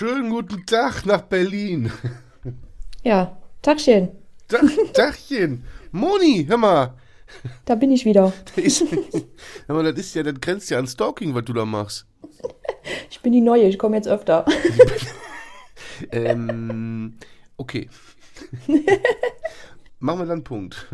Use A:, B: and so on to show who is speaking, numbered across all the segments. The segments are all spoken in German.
A: Schönen guten Tag nach Berlin.
B: Ja, Tagchen.
A: Tag, Tagchen. Moni, hör mal.
B: Da bin ich wieder.
A: Das ist, hör mal, das ist ja, das grenzt ja an Stalking, was du da machst.
B: Ich bin die Neue, ich komme jetzt öfter.
A: Ähm, okay. Machen wir dann einen Punkt.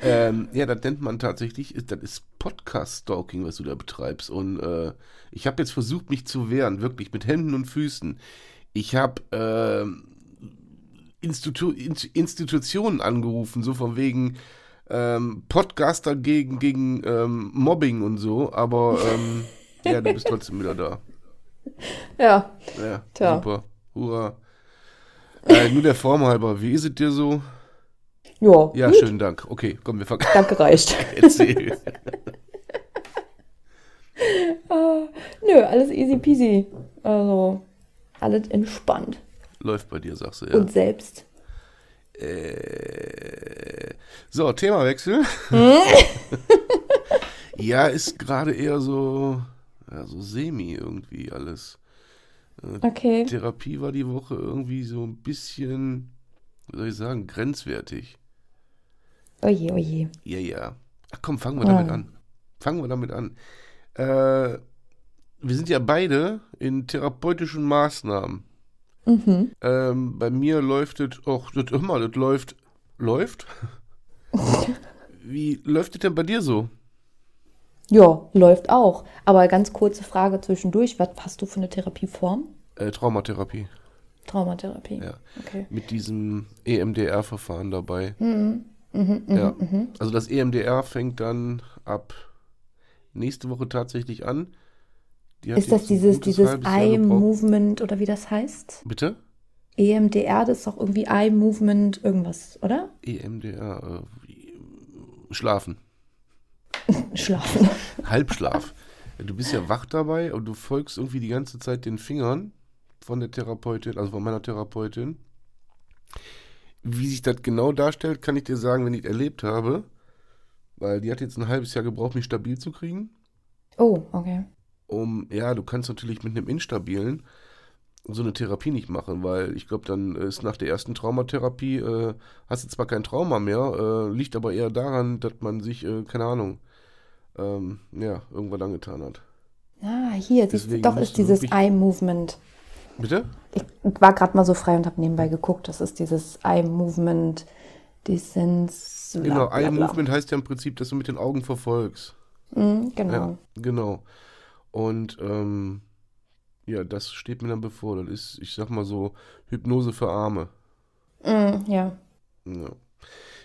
A: Ähm, ja, das nennt man tatsächlich, das ist Podcast-Stalking, was du da betreibst. Und äh, ich habe jetzt versucht, mich zu wehren, wirklich mit Händen und Füßen. Ich habe ähm, Institu In Institutionen angerufen, so von wegen ähm, Podcaster gegen, gegen ähm, Mobbing und so, aber ähm, ja, du bist trotzdem wieder da.
B: Ja,
A: Ja,
B: Tja.
A: super. Hurra. Äh, nur der Form halber, wie ist es dir so?
B: Ja,
A: Ja, schönen Dank. Okay, komm, wir fangen
B: danke reicht.
A: Erzähl.
B: Nö, alles easy peasy. Also, alles entspannt.
A: Läuft bei dir, sagst du, ja.
B: Und selbst.
A: Äh, so, Themawechsel. ja, ist gerade eher so, ja, so semi irgendwie alles.
B: Okay.
A: Therapie war die Woche irgendwie so ein bisschen, wie soll ich sagen, grenzwertig.
B: Oje, oje.
A: Ja, ja. Ach komm, fangen wir damit
B: Ja.
A: an. Fangen wir damit an. Äh, wir sind ja beide in therapeutischen Maßnahmen.
B: Mhm.
A: Ähm, bei mir läuft es, ach, das immer, das läuft, läuft? Wie läuft es denn bei dir so?
B: Ja, läuft auch. Aber ganz kurze Frage zwischendurch. Was hast du für eine Therapieform?
A: Äh, Traumatherapie.
B: Traumatherapie.
A: Ja.
B: Okay.
A: Mit diesem EMDR-Verfahren dabei.
B: Mhm,
A: ja. Also das EMDR fängt dann ab nächste Woche tatsächlich an. Die
B: Ist das dieses, dieses
A: halbes Jahr
B: Eye
A: gebraucht.
B: Movement oder wie das heißt?
A: Bitte?
B: EMDR, das ist doch irgendwie Eye Movement irgendwas, oder?
A: EMDR, äh, schlafen.
B: Schlafen.
A: Halbschlaf. Du bist ja wach dabei und du folgst irgendwie die ganze Zeit den Fingern von der Therapeutin, also von meiner Therapeutin. Wie sich das genau darstellt, kann ich dir sagen, wenn ich es erlebt habe. Weil die hat jetzt ein halbes Jahr gebraucht, mich stabil zu kriegen.
B: Oh, okay.
A: Um, ja, du kannst natürlich mit einem Instabilen so eine Therapie nicht machen, weil ich glaube, dann ist nach der ersten Traumatherapie, äh, hast du zwar kein Trauma mehr, äh, liegt aber eher daran, dass man sich, äh, keine Ahnung, ähm, ja, irgendwann angetan hat.
B: Ah, hier, siehst du, doch ist dieses
A: wirklich-
B: Eye Movement.
A: Bitte?
B: Ich war gerade mal so frei und habe nebenbei geguckt. Das ist dieses Eye Movement, Distance. bla,
A: Genau,
B: bla,
A: Eye
B: bla.
A: Movement heißt ja im Prinzip, dass du mit den Augen verfolgst.
B: Mhm, genau.
A: Ja, genau. Und ähm, ja, das steht mir dann bevor. Das ist, ich sag mal so, Hypnose für Arme.
B: Mhm, ja.
A: Ja.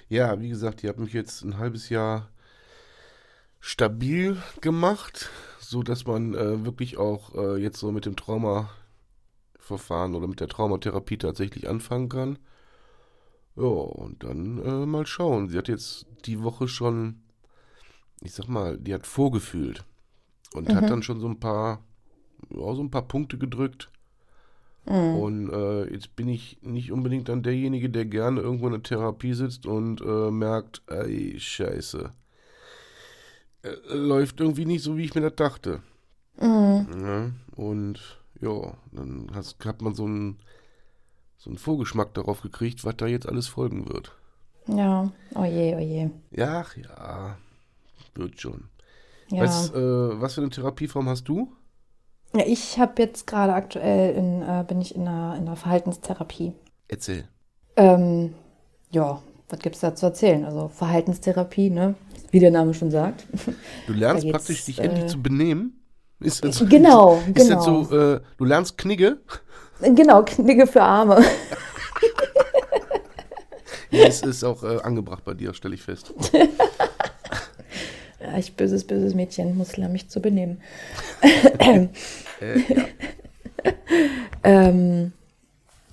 A: ja, wie gesagt, die hat mich jetzt ein halbes Jahr stabil gemacht, so dass man äh, wirklich auch äh, jetzt so mit dem Traumaverfahren oder mit der Traumatherapie tatsächlich anfangen kann. Ja, und dann äh, mal schauen. Sie hat jetzt die Woche schon, ich sag mal, die hat vorgefühlt und hat dann schon so ein paar, ja, so ein paar Punkte gedrückt. Und äh, jetzt bin ich nicht unbedingt dann derjenige, der gerne irgendwo in der Therapie sitzt und äh, merkt, ey, scheiße. Äh, läuft irgendwie nicht so, wie ich mir das dachte. Ja, Ja, und ja, dann hast, hat man so einen, so einen Vorgeschmack darauf gekriegt, was da jetzt alles folgen wird.
B: Ja, oje, oje.
A: Ja, ach ja, wird schon.
B: Ja.
A: Was, äh, was für eine Therapieform hast du?
B: ja ich habe jetzt gerade aktuell, in, äh, bin ich in einer, in einer Verhaltenstherapie.
A: Erzähl.
B: Ähm, ja, was gibt es da zu erzählen? Also Verhaltenstherapie, ne? Wie der Name schon sagt.
A: Du lernst praktisch, dich
B: äh,
A: endlich zu benehmen. Ist das,
B: Genau,
A: ist
B: genau.
A: das so, äh, du lernst Knigge?
B: Genau, Knigge für Arme.
A: Ja, es ist auch äh, angebracht bei dir, stelle ich fest.
B: Ja, ich böses, böses Mädchen, muss lernen, mich zu benehmen.
A: Äh, ja.
B: Ähm,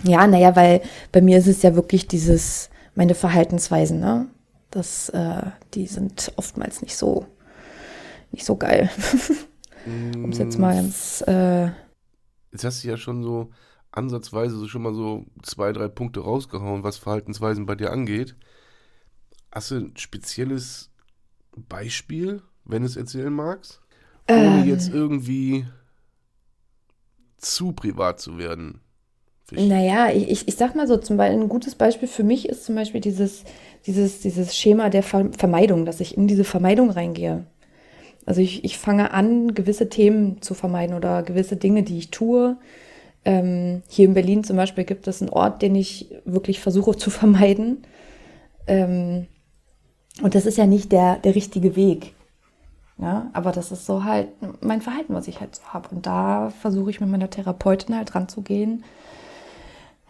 B: ja, naja, weil bei mir ist es ja wirklich dieses, meine Verhaltensweisen, ne? Das, äh, die sind oftmals nicht so, nicht so geil. Um es jetzt mal ganz, äh,
A: Jetzt hast du ja schon so ansatzweise so schon mal so zwei, drei Punkte rausgehauen, was Verhaltensweisen bei dir angeht. Hast du ein spezielles Beispiel, wenn du es erzählen magst? Ohne
B: Ähm.
A: jetzt irgendwie zu privat zu werden. Fisch.
B: Naja, ich, ich, ich sag mal so, zum Beispiel ein gutes Beispiel für mich ist zum Beispiel dieses, dieses, dieses Schema der Ver Vermeidung, dass ich in diese Vermeidung reingehe. Also ich, ich fange an, gewisse Themen zu vermeiden oder gewisse Dinge, die ich tue. Ähm, hier in Berlin zum Beispiel gibt es einen Ort, den ich wirklich versuche zu vermeiden. Ähm, und das ist ja nicht der, der richtige Weg. Ja, aber das ist so halt mein Verhalten, was ich halt so habe. Und da versuche ich mit meiner Therapeutin halt ranzugehen,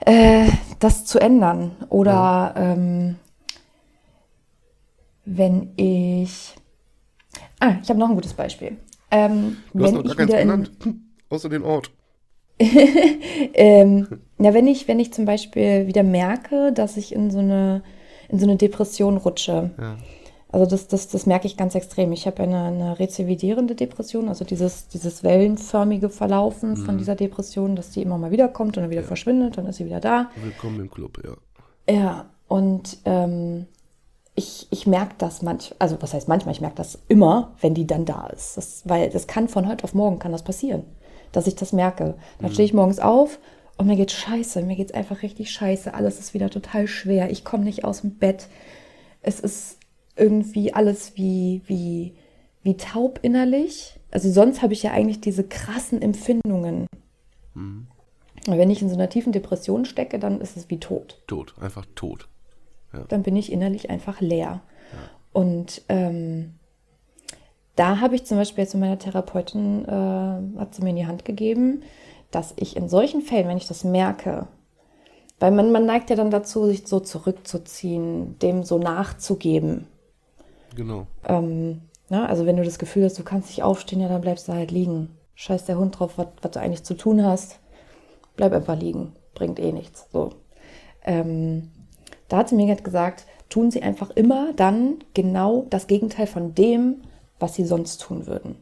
B: äh, das zu ändern. Oder ähm, wenn ich. Ah, ich habe noch ein gutes Beispiel. Ähm,
A: Du hast noch gar keins genannt, außer den Ort.
B: ähm, na, wenn ich, wenn ich zum Beispiel wieder merke, dass ich in so eine, in so eine Depression rutsche.
A: Ja.
B: Also das, das, das merke ich ganz extrem. Ich habe eine, eine rezividierende Depression, also dieses, dieses wellenförmige Verlaufen von dieser Depression, dass die immer mal wieder kommt und dann wieder verschwindet, dann ist sie wieder da.
A: Willkommen im Club, ja.
B: Ja, und ähm, ich, ich merke das manchmal, also was heißt manchmal, ich merke das immer, wenn die dann da ist. Das, weil das kann von heute auf morgen kann das passieren, dass ich das merke. Dann stehe ich morgens auf und mir geht's scheiße, mir geht's einfach richtig scheiße. Alles ist wieder total schwer. Ich komme nicht aus dem Bett. Es ist irgendwie alles wie, wie, wie taub innerlich. Also sonst habe ich ja eigentlich diese krassen Empfindungen. Und wenn ich in so einer tiefen Depression stecke, dann ist es wie tot
A: Tot, einfach tot.
B: Dann bin ich innerlich einfach leer. Und ähm, da habe ich zum Beispiel mit meiner Therapeutin, äh, hat sie mir in die Hand gegeben, dass ich in solchen Fällen, wenn ich das merke, weil man, man neigt ja dann dazu, sich so zurückzuziehen, dem so nachzugeben.
A: Genau.
B: Ähm, ne? Also wenn du das Gefühl hast, du kannst nicht aufstehen, ja, dann bleibst du halt liegen. Scheiß der Hund drauf, was, was du eigentlich zu tun hast. Bleib einfach liegen. Bringt eh nichts. So. Ähm, da hat sie mir gesagt, tun sie einfach immer dann genau das Gegenteil von dem, was sie sonst tun würden.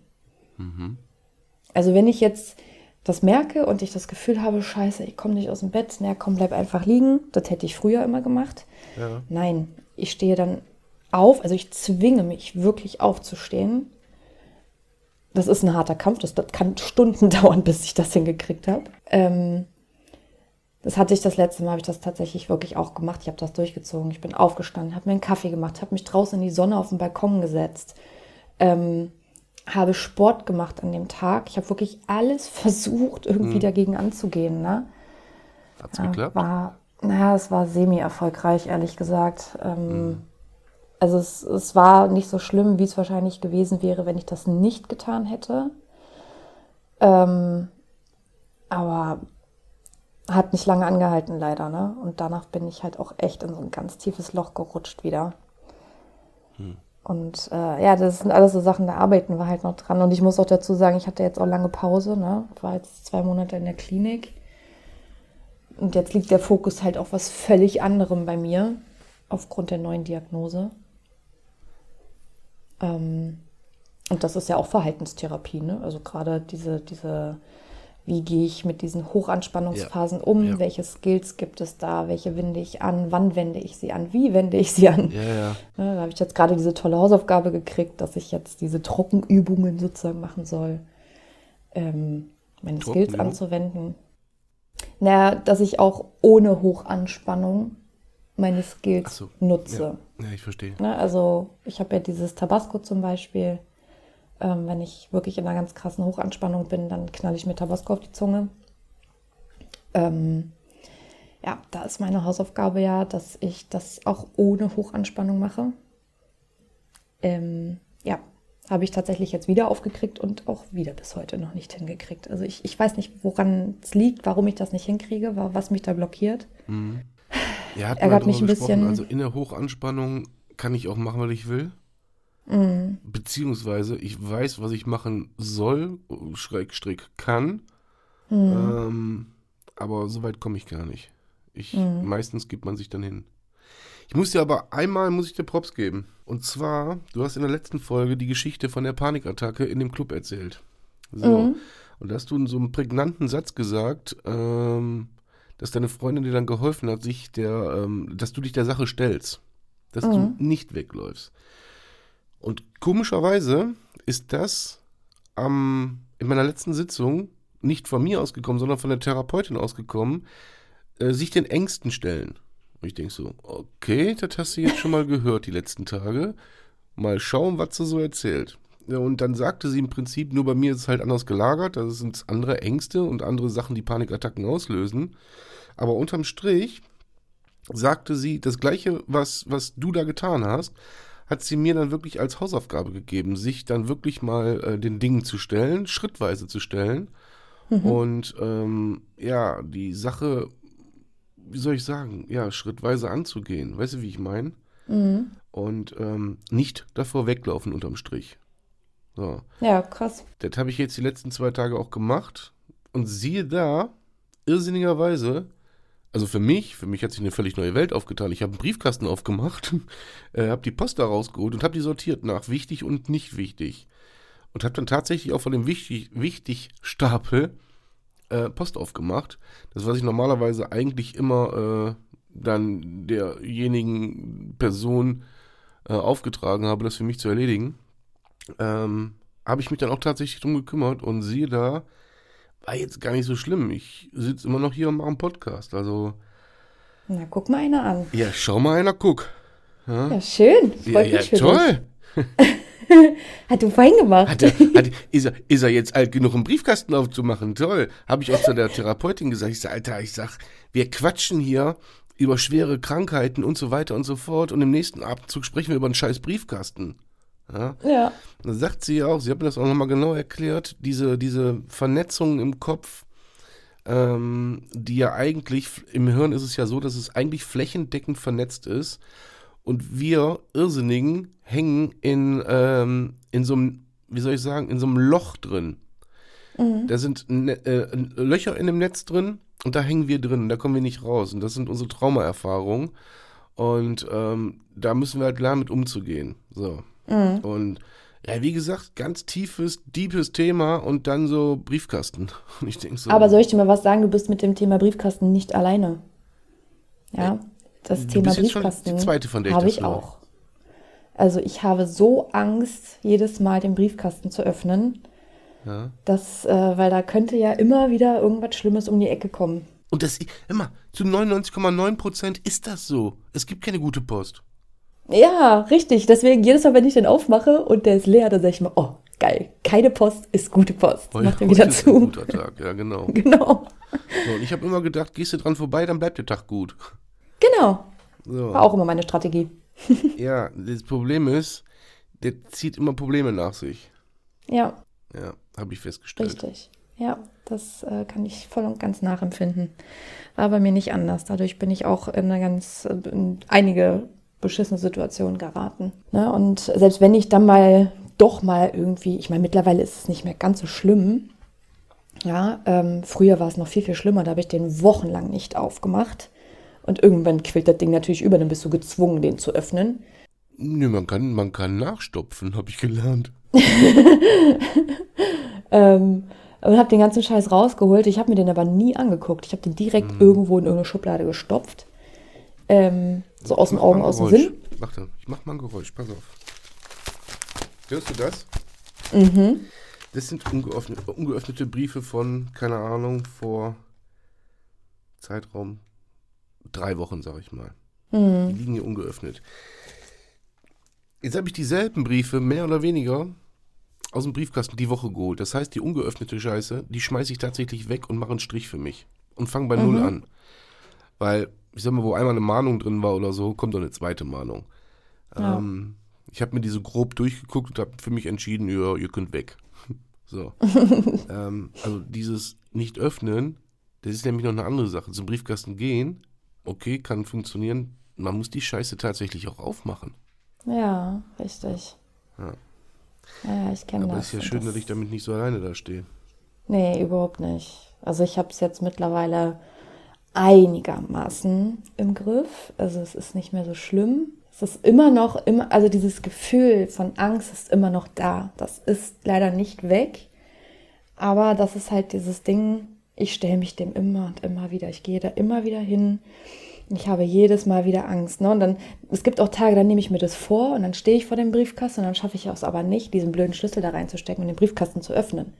B: Also wenn ich jetzt das merke und ich das Gefühl habe, scheiße, ich komme nicht aus dem Bett, na komm, bleib einfach liegen. Das hätte ich früher immer gemacht.
A: Ja.
B: Nein, ich stehe dann auf, also ich zwinge mich wirklich aufzustehen. Das ist ein harter Kampf, das, das kann Stunden dauern, bis ich das hingekriegt habe. Ähm, das hatte ich das letzte Mal, habe ich das tatsächlich wirklich auch gemacht. Ich habe das durchgezogen. Ich bin aufgestanden, habe mir einen Kaffee gemacht, habe mich draußen in die Sonne auf den Balkon gesetzt, ähm, habe Sport gemacht an dem Tag. Ich habe wirklich alles versucht, irgendwie dagegen anzugehen. Ne?
A: Hat's
B: Ja,
A: geklappt?
B: War, naja, es war semi-erfolgreich, ehrlich gesagt. Ähm, Also es, es war nicht so schlimm, wie es wahrscheinlich gewesen wäre, wenn ich das nicht getan hätte. Ähm, aber hat nicht lange angehalten, leider. Ne? Und danach bin ich halt auch echt in so ein ganz tiefes Loch gerutscht wieder. Und äh, ja, das sind alles so Sachen, da arbeiten wir halt noch dran. Und ich muss auch dazu sagen, ich hatte jetzt auch lange Pause. Ne? Ich war jetzt zwei Monate in der Klinik. Und jetzt liegt der Fokus halt auf was völlig anderem bei mir, aufgrund der neuen Diagnose. Ähm, und das ist ja auch Verhaltenstherapie, ne? Also gerade diese, diese, wie gehe ich mit diesen Hochanspannungsphasen um?
A: Ja.
B: Welche Skills gibt es da? Welche wende ich an? Wann wende ich sie an? Wie wende ich sie an?
A: Ja, ja.
B: Ne, da habe ich jetzt gerade diese tolle Hausaufgabe gekriegt, dass ich jetzt diese Trockenübungen sozusagen machen soll. ähm, meine Skills
A: ja.
B: anzuwenden. Naja, dass ich auch ohne Hochanspannung meine Skills
A: so,
B: nutze.
A: Ja, ich verstehe.
B: Ne? Also ich habe ja dieses Tabasco zum Beispiel. Ähm, wenn ich wirklich in einer ganz krassen Hochanspannung bin, dann knalle ich mir Tabasco auf die Zunge. Ähm, ja, da ist meine Hausaufgabe ja, dass ich das auch ohne Hochanspannung mache. Ähm, ja, habe ich tatsächlich jetzt wieder aufgekriegt und auch wieder bis heute noch nicht hingekriegt. Also ich, ich weiß nicht, woran es liegt, warum ich das nicht hinkriege, wa- was mich da blockiert.
A: Ja, hat
B: Ärgert mich ein bisschen.
A: Also in der Hochanspannung kann ich auch machen, was ich will.
B: Mhm.
A: Beziehungsweise ich weiß, was ich machen soll, Schrägstrich kann.
B: Mhm.
A: Ähm, aber so weit komme ich gar nicht. Ich,
B: Mhm.
A: Meistens gibt man sich dann hin. Ich muss dir aber einmal muss ich dir Props geben. Und zwar, du hast in der letzten Folge die Geschichte von der Panikattacke in dem Club erzählt. So.
B: Mhm.
A: Und da hast du in so einem prägnanten Satz gesagt, ähm, dass deine Freundin dir dann geholfen hat, sich der, ähm, dass du dich der Sache stellst. Dass
B: Mhm.
A: du nicht wegläufst. Und komischerweise ist das am, in meiner letzten Sitzung nicht von mir ausgekommen, sondern von der Therapeutin ausgekommen, äh, sich den Ängsten stellen. Und ich denke so, okay, das hast du jetzt schon mal gehört die letzten Tage. Mal schauen, was sie so erzählt. Und dann sagte sie im Prinzip, nur bei mir ist es halt anders gelagert, das sind andere Ängste und andere Sachen, die Panikattacken auslösen. Aber unterm Strich sagte sie, das Gleiche, was, was du da getan hast, hat sie mir dann wirklich als Hausaufgabe gegeben, sich dann wirklich mal äh, den Dingen zu stellen, schrittweise zu stellen. Und ähm, ja, die Sache, wie soll ich sagen, ja, schrittweise anzugehen. Weißt du, wie ich meine?
B: Mhm.
A: Und ähm, nicht davor weglaufen unterm Strich. So.
B: Ja, krass.
A: Das habe ich jetzt die letzten zwei Tage auch gemacht. Und siehe da, irrsinnigerweise, also für mich, für mich hat sich eine völlig neue Welt aufgetan. Ich habe einen Briefkasten aufgemacht, äh, habe die Post da rausgeholt und habe die sortiert nach wichtig und nicht wichtig. Und habe dann tatsächlich auch von dem wichtig, wichtig Stapel äh, Post aufgemacht. Das, was ich normalerweise eigentlich immer äh, dann derjenigen Person äh, aufgetragen habe, das für mich zu erledigen ähm, habe ich mich dann auch tatsächlich drum gekümmert und siehe da, war jetzt gar nicht so schlimm. Ich sitze immer noch hier und mache einen Podcast. Also,
B: Na, guck mal einer an.
A: ja, schau mal einer, guck.
B: Ja, schön.
A: Ja,
B: Freut
A: ja
B: mich für
A: toll.
B: Hat du fein gemacht.
A: Hat er, hat, ist, er, ist er jetzt alt genug, einen Briefkasten aufzumachen? Toll. Habe ich auch zu der Therapeutin gesagt. Ich sage, Alter, ich sag, wir quatschen hier über schwere Krankheiten und so weiter und so fort und im nächsten Abendzug sprechen wir über einen scheiß Briefkasten. Ja?
B: ja.
A: Da sagt sie ja auch, sie hat mir das auch nochmal genau erklärt, diese, diese Vernetzung im Kopf, ähm, die ja eigentlich, im Hirn ist es ja so, dass es eigentlich flächendeckend vernetzt ist und wir Irrsinnigen hängen in, ähm, in so einem, wie soll ich sagen, in so einem Loch drin. Da sind äh, Löcher in dem Netz drin und da hängen wir drin, da kommen wir nicht raus. Und das sind unsere Traumaerfahrungen. Und ähm, da müssen wir halt lernen, mit umzugehen. So. Und ja, wie gesagt, ganz tiefes, deepes Thema und dann so Briefkasten. Und ich denke so.
B: Aber soll ich dir mal was sagen? Du bist mit dem Thema Briefkasten nicht alleine. Ja, das
A: du
B: Thema
A: bist jetzt schon
B: Briefkasten
A: die zweite, von der ich
B: habe
A: das
B: ich auch. Also ich habe so Angst, jedes Mal den Briefkasten zu öffnen,
A: Ja.
B: dass, äh, weil da könnte ja immer wieder irgendwas Schlimmes um die Ecke kommen.
A: Und das, immer, zu 99,9 Prozent ist das so. Es gibt keine gute Post.
B: Ja, richtig. Deswegen jedes Mal, wenn ich den aufmache und der ist leer, dann sage ich mir, oh, geil, keine Post ist gute Post.
A: Heu-
B: Mach den wieder
A: ist ein
B: zu.
A: guter Tag, ja, genau.
B: Genau.
A: So, und ich habe immer gedacht, gehst du dran vorbei, dann bleibt der Tag gut.
B: Genau.
A: So.
B: War auch immer meine Strategie.
A: Ja, das Problem ist, der zieht immer Probleme nach sich.
B: Ja,
A: Ja, habe ich festgestellt.
B: richtig. Ja, das äh, kann ich voll und ganz nachempfinden. War bei mir nicht anders. Dadurch bin ich auch in eine ganz, äh, in einige beschissene Situationen geraten. Ne? Und selbst wenn ich dann mal doch mal irgendwie, ich meine, mittlerweile ist es nicht mehr ganz so schlimm. Ja, ähm, früher war es noch viel, viel schlimmer. Da habe ich den wochenlang nicht aufgemacht. Und irgendwann quillt das Ding natürlich über, dann bist du gezwungen, den zu öffnen.
A: Nö, man kann, man kann nachstopfen, habe ich gelernt.
B: Ähm, und habe den ganzen Scheiß rausgeholt. Ich habe mir den aber nie angeguckt. Ich habe den direkt
A: Mhm.
B: irgendwo in irgendeine Schublade gestopft. Ähm, so aus den
A: Mach
B: Augen, aus dem. Sinn.
A: Warte, ich mach mal ein Geräusch, pass auf. Hörst du das?
B: Mhm.
A: Das sind ungeöffnete, ungeöffnete Briefe von, keine Ahnung, vor Zeitraum drei Wochen, sag ich mal. Die liegen hier ungeöffnet. Jetzt habe ich dieselben Briefe, mehr oder weniger, aus dem Briefkasten die Woche geholt. Das heißt, die ungeöffnete Scheiße, die schmeiße ich tatsächlich weg und mache einen Strich für mich. Und fange bei Null an. Weil, ich sag mal, wo einmal eine Mahnung drin war oder so, kommt doch eine zweite Mahnung.
B: Ja.
A: Ähm, ich habe mir die so grob durchgeguckt und habe für mich entschieden, ja, ihr könnt weg. So. ähm, also dieses Nicht-Öffnen, das ist nämlich noch eine andere Sache. Zum Briefkasten gehen, okay, kann funktionieren. Man muss die Scheiße tatsächlich auch aufmachen.
B: Ja, richtig.
A: Ja.
B: Ja, ich kenne
A: Aber
B: das.
A: ist ja schön,
B: das-
A: dass ich damit nicht so alleine da stehe.
B: Nee, überhaupt nicht. Also ich habe es jetzt mittlerweile einigermaßen im Griff. Also es ist nicht mehr so schlimm. Es ist immer noch, immer, also dieses Gefühl von Angst ist immer noch da. Das ist leider nicht weg. Aber das ist halt dieses Ding, ich stelle mich dem immer und immer wieder. Ich gehe da immer wieder hin. Ich habe jedes Mal wieder Angst. Ne? Und dann, es gibt auch Tage, dann nehme ich mir das vor und dann stehe ich vor dem Briefkasten und dann schaffe ich es aber nicht, diesen blöden Schlüssel da reinzustecken und den Briefkasten zu öffnen.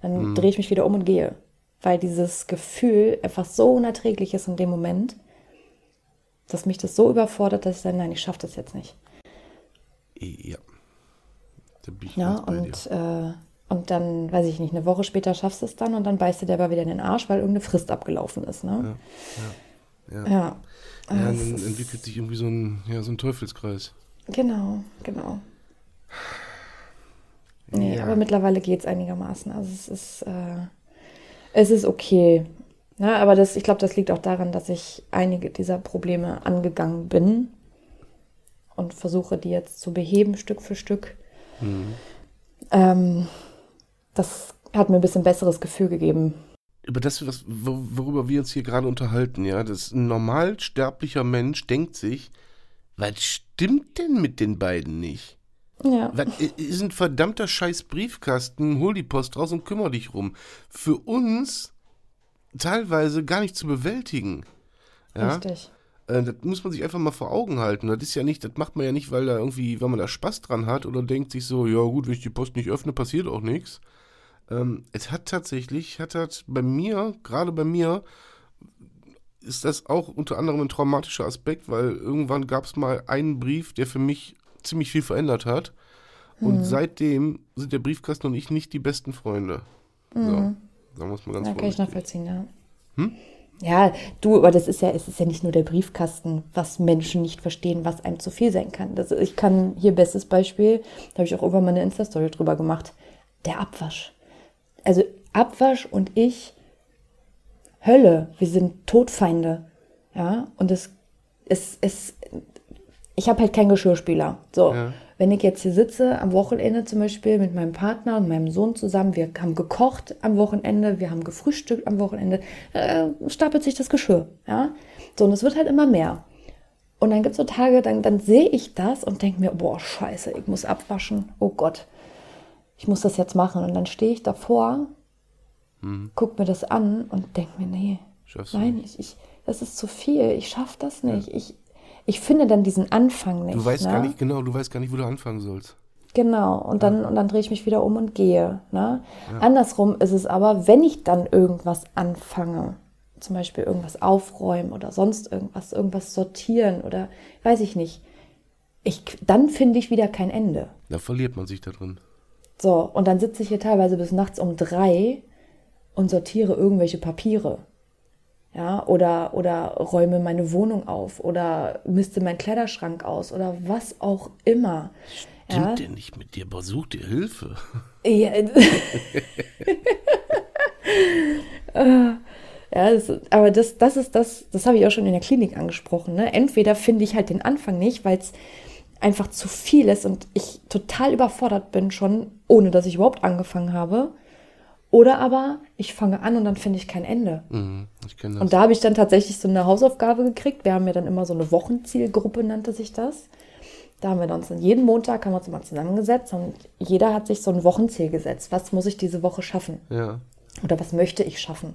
B: Dann drehe ich mich wieder um und gehe. Weil dieses Gefühl einfach so unerträglich ist in dem Moment, dass mich das so überfordert, dass ich sage, nein, ich schaffe das jetzt nicht.
A: Ja. Da bin ich
B: Ja, und, äh, und dann, weiß ich nicht, eine Woche später schaffst du es dann und dann beißt du dir aber wieder in den Arsch, weil irgendeine Frist abgelaufen ist. Ne?
A: Ja.
B: Ja.
A: Ja,
B: Ah,
A: dann
B: es ist-
A: entwickelt sich irgendwie so ein, ja, so ein Teufelskreis.
B: Genau, genau. Nee,
A: Ja.
B: aber mittlerweile geht es einigermaßen. Also es ist, äh, es ist okay. Ja, aber das, ich glaube, das liegt auch daran, dass ich einige dieser Probleme angegangen bin und versuche, die jetzt zu beheben, Stück für Stück. Ähm, das hat mir ein bisschen besseres Gefühl gegeben.
A: Über das, was, wo- worüber wir uns hier gerade unterhalten, ja, das ein normal sterblicher Mensch denkt sich, was stimmt denn mit den beiden nicht?
B: Ja,
A: Was i- ist ein verdammter scheiß Briefkasten, hol die Post raus und kümmere dich rum. Für uns teilweise gar nicht zu bewältigen. Ja,
B: richtig.
A: Äh, das muss man sich einfach mal vor Augen halten. Das ist ja nicht, das macht man ja nicht, weil da irgendwie, weil man da Spaß dran hat oder denkt sich so, ja gut, wenn ich die Post nicht öffne, passiert auch nichts. Ähm, es hat tatsächlich, hat das bei mir, gerade bei mir, ist das auch unter anderem ein traumatischer Aspekt, weil irgendwann gab es mal einen Brief, der für mich ziemlich viel verändert hat. Und seitdem sind der Briefkasten und ich nicht die besten Freunde. So, sagen wir es mal ganz
B: Ja, kann ich nachvollziehen, ja. Ja, du, aber das ist ja, es ist ja nicht nur der Briefkasten, was Menschen nicht verstehen, was einem zu viel sein kann. Das, ich kann hier bestes Beispiel, da habe ich auch irgendwann mal eine Insta-Story drüber gemacht, der Abwasch. Also Abwasch und ich, Hölle, wir sind Todfeinde. Ja, und es, es, es, ich habe halt keinen Geschirrspüler. So,
A: Ja.
B: wenn ich jetzt hier sitze, am Wochenende zum Beispiel mit meinem Partner und meinem Sohn zusammen, wir haben gekocht am Wochenende, wir haben gefrühstückt am Wochenende, äh, stapelt sich das Geschirr. Ja, so, und es wird halt immer mehr. Und dann gibt es so Tage, dann, dann sehe ich das und denke mir, boah, scheiße, ich muss abwaschen. Oh Gott, ich muss das jetzt machen. Und dann stehe ich davor, guck mir das an und denke mir, nee,
A: Schaffst du
B: nein, ich, ich, das ist zu viel. Ich schaffe das nicht. Ich, ich finde dann diesen Anfang nicht.
A: Du weißt
B: ne?
A: gar nicht, genau, du weißt gar nicht, wo du anfangen sollst.
B: Genau, und dann, und dann drehe ich mich wieder um und gehe. Ne? Andersrum ist es aber, wenn ich dann irgendwas anfange, zum Beispiel irgendwas aufräumen oder sonst irgendwas, irgendwas sortieren oder weiß ich nicht, ich, dann finde ich wieder kein Ende.
A: Da verliert man sich da drin.
B: So, und dann sitze ich hier teilweise bis nachts um drei und sortiere irgendwelche Papiere. Ja, oder, oder räume meine Wohnung auf oder misste meinen Kleiderschrank aus oder was auch immer.
A: Stimmt
B: Ja.
A: der nicht mit dir? Aber such dir Hilfe.
B: Ja, ja das, aber das, das ist das, das habe ich auch schon in der Klinik angesprochen. Ne? Entweder finde ich halt den Anfang nicht, weil es einfach zu viel ist und ich total überfordert bin schon, ohne dass ich überhaupt angefangen habe. Oder aber ich fange an und dann finde ich kein Ende.
A: Mhm, ich kenne das.
B: Und da habe ich dann tatsächlich so eine Hausaufgabe gekriegt. Wir haben ja dann immer so eine Wochenzielgruppe, nannte sich das. Da haben wir uns dann jeden Montag haben wir uns immer zusammengesetzt und jeder hat sich so ein Wochenziel gesetzt. Was muss ich diese Woche schaffen?
A: ja.
B: Oder was möchte ich schaffen?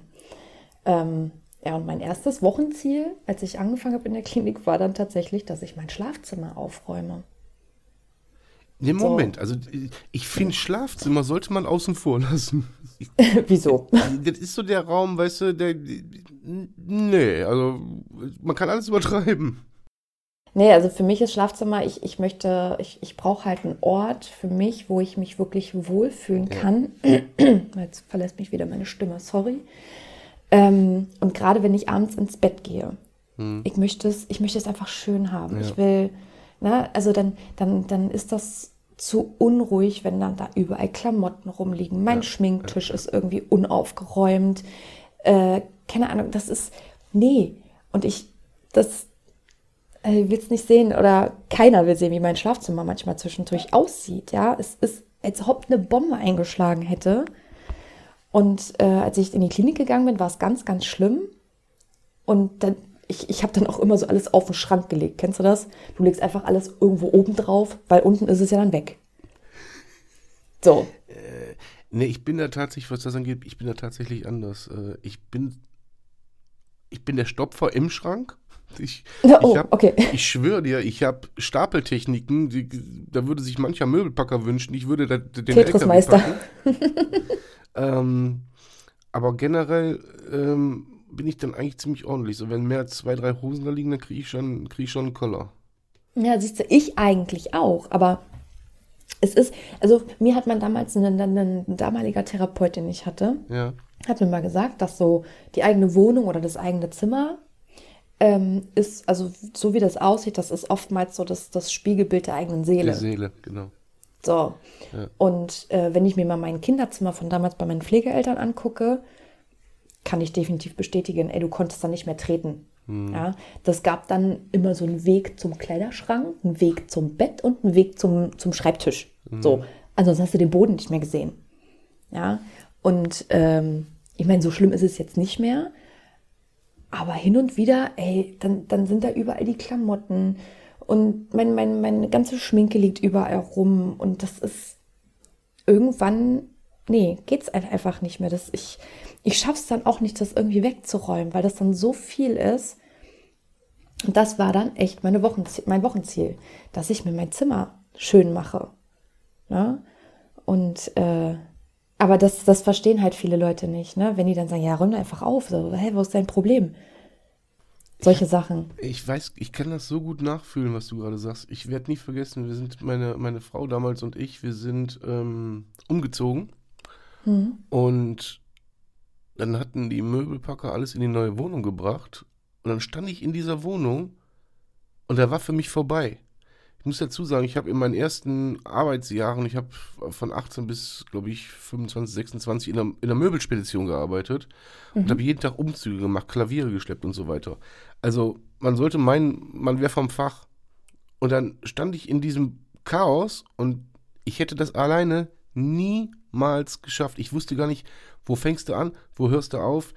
B: Ähm, ja, und mein erstes Wochenziel, als ich angefangen habe in der Klinik, war dann tatsächlich, dass ich mein Schlafzimmer aufräume.
A: Nee, Moment, so. also ich finde, Schlafzimmer sollte man außen vor lassen.
B: Wieso?
A: Das ist so der Raum, weißt du, der. Nee, also man kann alles übertreiben.
B: Nee, also für mich ist Schlafzimmer, ich, ich möchte, ich, ich brauche halt einen Ort für mich, wo ich mich wirklich wohlfühlen kann. Jetzt verlässt mich wieder meine Stimme, sorry. Ähm, und gerade wenn ich abends ins Bett gehe, hm. ich, möchte es, ich möchte es einfach schön haben. Ja. Ich will, ne, also dann, dann, dann ist das zu unruhig, wenn dann da überall Klamotten rumliegen. Mein ja. Schminktisch ist irgendwie unaufgeräumt. Äh, keine Ahnung, das ist, nee. Und ich, das, äh, will es nicht sehen oder keiner will sehen, wie mein Schlafzimmer manchmal zwischendurch aussieht. Ja, es ist, als ob eine Bombe eingeschlagen hätte. Und äh, als ich in die Klinik gegangen bin, war es ganz, ganz schlimm. Und dann, ich, ich habe dann auch immer so alles auf den Schrank gelegt. Kennst du das? Du legst einfach alles irgendwo oben drauf, weil unten ist es ja dann weg. So.
A: Äh, nee, ich bin da tatsächlich, was das angeht, ich bin da tatsächlich anders. Äh, ich bin, ich bin der Stopfer im Schrank ich,
B: oh, ich, hab, okay.
A: ich schwöre dir, ich habe Stapeltechniken, die, da würde sich mancher Möbelpacker wünschen. Ich würde da, den
B: Tetrismeister.
A: ähm, aber generell ähm, bin ich dann eigentlich ziemlich ordentlich. So, wenn mehr als zwei, drei Hosen da liegen, dann kriege ich, schon, krieg ich schon einen Koller.
B: Ja, siehst du, ich eigentlich auch. Aber es ist, also mir hat man damals, ein, ein damaliger Therapeut, den ich hatte,
A: ja.
B: hat mir mal gesagt, dass so die eigene Wohnung oder das eigene Zimmer ähm, ist, also so wie das aussieht, das ist oftmals so das, das Spiegelbild der eigenen Seele.
A: Der Seele, genau.
B: So. Ja. Und äh, wenn ich mir mal mein Kinderzimmer von damals bei meinen Pflegeeltern angucke, kann ich definitiv bestätigen, ey, du konntest da nicht mehr treten. Hm. Ja, das gab dann immer so einen Weg zum Kleiderschrank, einen Weg zum Bett und einen Weg zum, zum Schreibtisch. Hm. So. Ansonsten hast du den Boden nicht mehr gesehen. Ja. Und ähm, ich meine, so schlimm ist es jetzt nicht mehr. Aber hin und wieder, ey, dann, dann sind da überall die Klamotten und mein, mein, meine ganze Schminke liegt überall rum und das ist irgendwann, nee, geht's einfach nicht mehr. Das, ich ich schaff's dann auch nicht, das irgendwie wegzuräumen, weil das dann so viel ist. Und das war dann echt meine Wochenziel, mein Wochenziel, dass ich mir mein Zimmer schön mache. Ja? Ne? Und äh, aber das, das verstehen halt viele Leute nicht, ne? Wenn die dann sagen, ja, räum einfach auf, so, hä, wo ist dein Problem? Solche
A: ich,
B: Sachen.
A: Ich weiß, ich kann das so gut nachfühlen, was du gerade sagst. Ich werde nie vergessen, wir sind, meine, meine Frau damals und ich, wir sind ähm, umgezogen. Mhm. Und dann hatten die Möbelpacker alles in die neue Wohnung gebracht. Und dann stand ich in dieser Wohnung und da war für mich vorbei. Ich muss dazu sagen, ich habe in meinen ersten Arbeitsjahren, ich habe von 18 bis, glaube ich, 25, 26 in der, in der Möbelspedition gearbeitet mhm. und habe jeden Tag Umzüge gemacht, Klaviere geschleppt und so weiter. Also man sollte meinen, man wäre vom Fach. Und dann stand ich in diesem Chaos und ich hätte das alleine niemals geschafft. Ich wusste gar nicht, wo fängst du an, wo hörst du auf.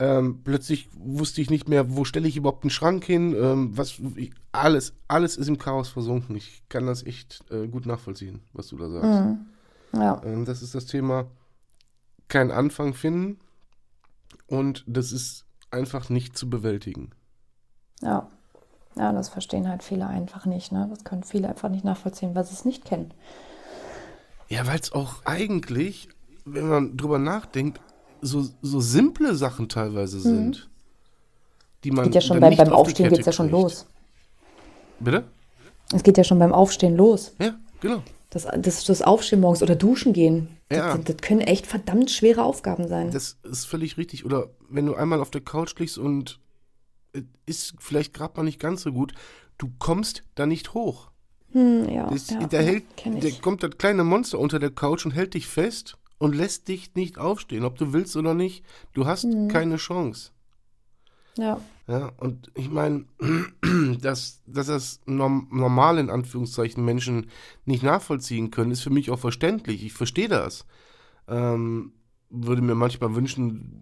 A: Ähm, plötzlich wusste ich nicht mehr, wo stelle ich überhaupt einen Schrank hin. Ähm, was, ich, alles, alles ist im Chaos versunken. Ich kann das echt äh, gut nachvollziehen, was du da sagst. Mhm.
B: Ja.
A: Ähm, das ist das Thema kein Anfang finden und das ist einfach nicht zu bewältigen.
B: Ja. Ja, das verstehen halt viele einfach nicht. Ne? Das können viele einfach nicht nachvollziehen, weil sie es nicht kennen.
A: Ja, weil es auch eigentlich, wenn man drüber nachdenkt, so, so simple Sachen teilweise mhm. sind. Mhm. Die man
B: geht ja schon beim, beim Aufstehen geht es ja schon los.
A: Bitte?
B: Es geht ja schon beim Aufstehen los.
A: Ja, genau.
B: Das, das, das Aufstehen morgens oder duschen gehen. Ja. Das, das, können echt verdammt schwere Aufgaben sein.
A: Das ist völlig richtig. Oder wenn du einmal auf der Couch liegst und ist vielleicht gerade mal nicht ganz so gut, du kommst da nicht hoch.
B: Hm, ja,
A: das,
B: ja,
A: da hält, der kommt das kleine Monster unter der Couch und hält dich fest und lässt dich nicht aufstehen, ob du willst oder nicht. Du hast mhm. keine Chance.
B: Ja.
A: Ja, und ich meine, dass, dass das normal in Anführungszeichen Menschen nicht nachvollziehen können, ist für mich auch verständlich. Ich verstehe das. Ähm, würde mir manchmal wünschen,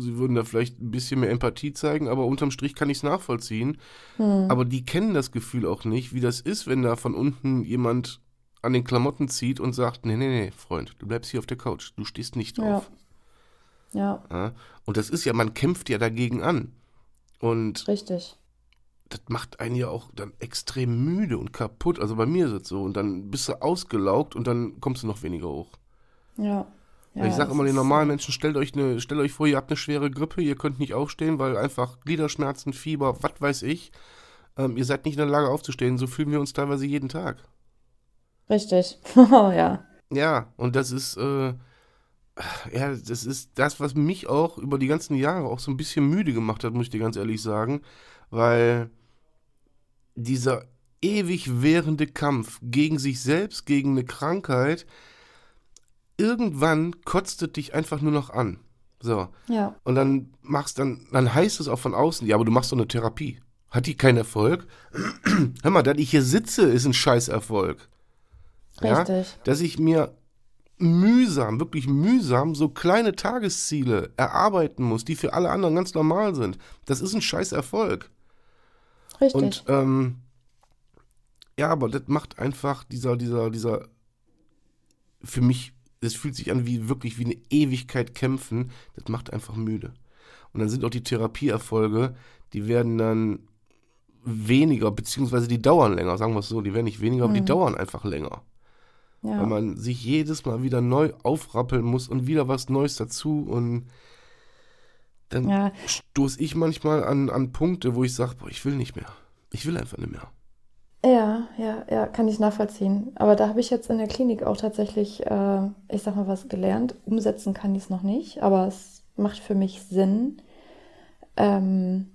A: sie würden da vielleicht ein bisschen mehr Empathie zeigen, aber unterm Strich kann ich es nachvollziehen. Hm. Aber die kennen das Gefühl auch nicht, wie das ist, wenn da von unten jemand an den Klamotten zieht und sagt, nee, nee, nee, Freund, du bleibst hier auf der Couch, du stehst nicht drauf.
B: Ja.
A: ja. Und das ist ja, man kämpft ja dagegen an. Und
B: Richtig.
A: das macht einen ja auch dann extrem müde und kaputt. Also bei mir ist es so. Und dann bist du ausgelaugt und dann kommst du noch weniger hoch.
B: Ja. Ja
A: ich sage immer den normalen Menschen, stellt euch, eine, stellt euch vor, ihr habt eine schwere Grippe, ihr könnt nicht aufstehen, weil einfach Gliederschmerzen, Fieber, was weiß ich. Ähm, ihr seid nicht in der Lage aufzustehen. So fühlen wir uns teilweise jeden Tag.
B: Richtig. ja.
A: Ja, und das ist, äh, ja, das ist das, was mich auch über die ganzen Jahre auch so ein bisschen müde gemacht hat, muss ich dir ganz ehrlich sagen, weil dieser ewig währende Kampf gegen sich selbst, gegen eine Krankheit, irgendwann kotzt es dich einfach nur noch an. So.
B: Ja.
A: Und dann machst dann, dann heißt es auch von außen, ja, aber du machst doch eine Therapie. Hat die keinen Erfolg? Hör mal, dass ich hier sitze, ist ein Scheißerfolg. Ja?
B: Richtig.
A: Dass ich mir mühsam, wirklich mühsam so kleine Tagesziele erarbeiten muss, die für alle anderen ganz normal sind. Das ist ein Scheißerfolg.
B: Richtig.
A: Und ähm, ja, aber das macht einfach dieser, dieser, dieser, für mich, es fühlt sich an wie wirklich wie eine Ewigkeit kämpfen, das macht einfach müde. Und dann sind auch die Therapieerfolge, die werden dann weniger, beziehungsweise die dauern länger, sagen wir es so, die werden nicht weniger, aber die dauern einfach länger.
B: ja.
A: Weil man sich jedes Mal wieder neu aufrappeln muss und wieder was Neues dazu und dann
B: Ja.
A: stoße ich manchmal an, an Punkte, wo ich sage, boah, ich will nicht mehr. Ich will einfach nicht mehr.
B: Ja, ja, ja, kann ich nachvollziehen. Aber da habe ich jetzt in der Klinik auch tatsächlich, äh, ich sag mal, was gelernt. Umsetzen kann ich es noch nicht, aber es macht für mich Sinn, ähm,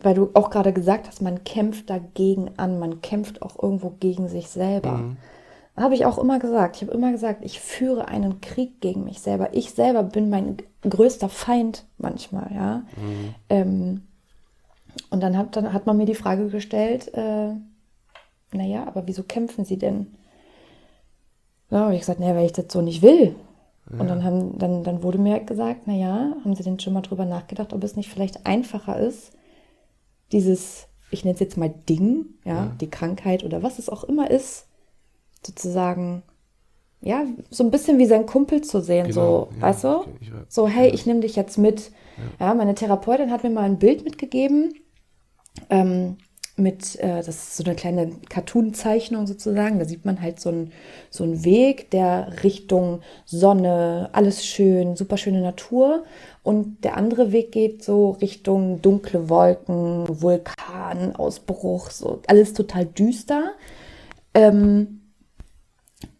B: weil du auch gerade gesagt hast, man kämpft dagegen an, man kämpft auch irgendwo gegen sich selber. Habe ich auch immer gesagt. Ich habe immer gesagt, ich führe einen Krieg gegen mich selber. Ich selber bin mein größter Feind manchmal, ja. Ähm, und dann hat, dann hat man mir die Frage gestellt, äh, naja, aber wieso kämpfen Sie denn? Ja, habe ich gesagt, naja, weil ich das so nicht will. Und dann, haben, dann, dann wurde mir gesagt, naja, haben Sie denn schon mal drüber nachgedacht, ob es nicht vielleicht einfacher ist, dieses, ich nenne es jetzt mal Ding, ja, die Krankheit oder was es auch immer ist, sozusagen, ja, so ein bisschen wie sein Kumpel zu sehen,
A: Genau,
B: so,
A: ja,
B: weißt du?
A: ich weiß.
B: So, hey, ich nehme dich jetzt mit. Ja. meine Therapeutin hat mir mal ein Bild mitgegeben, ähm, mit, äh, das ist so eine kleine Cartoon-Zeichnung sozusagen. Da sieht man halt so einen so einen Weg, der Richtung Sonne, alles schön, super schöne Natur. Und der andere Weg geht so Richtung dunkle Wolken, Vulkan, Ausbruch, so alles total düster. Ähm,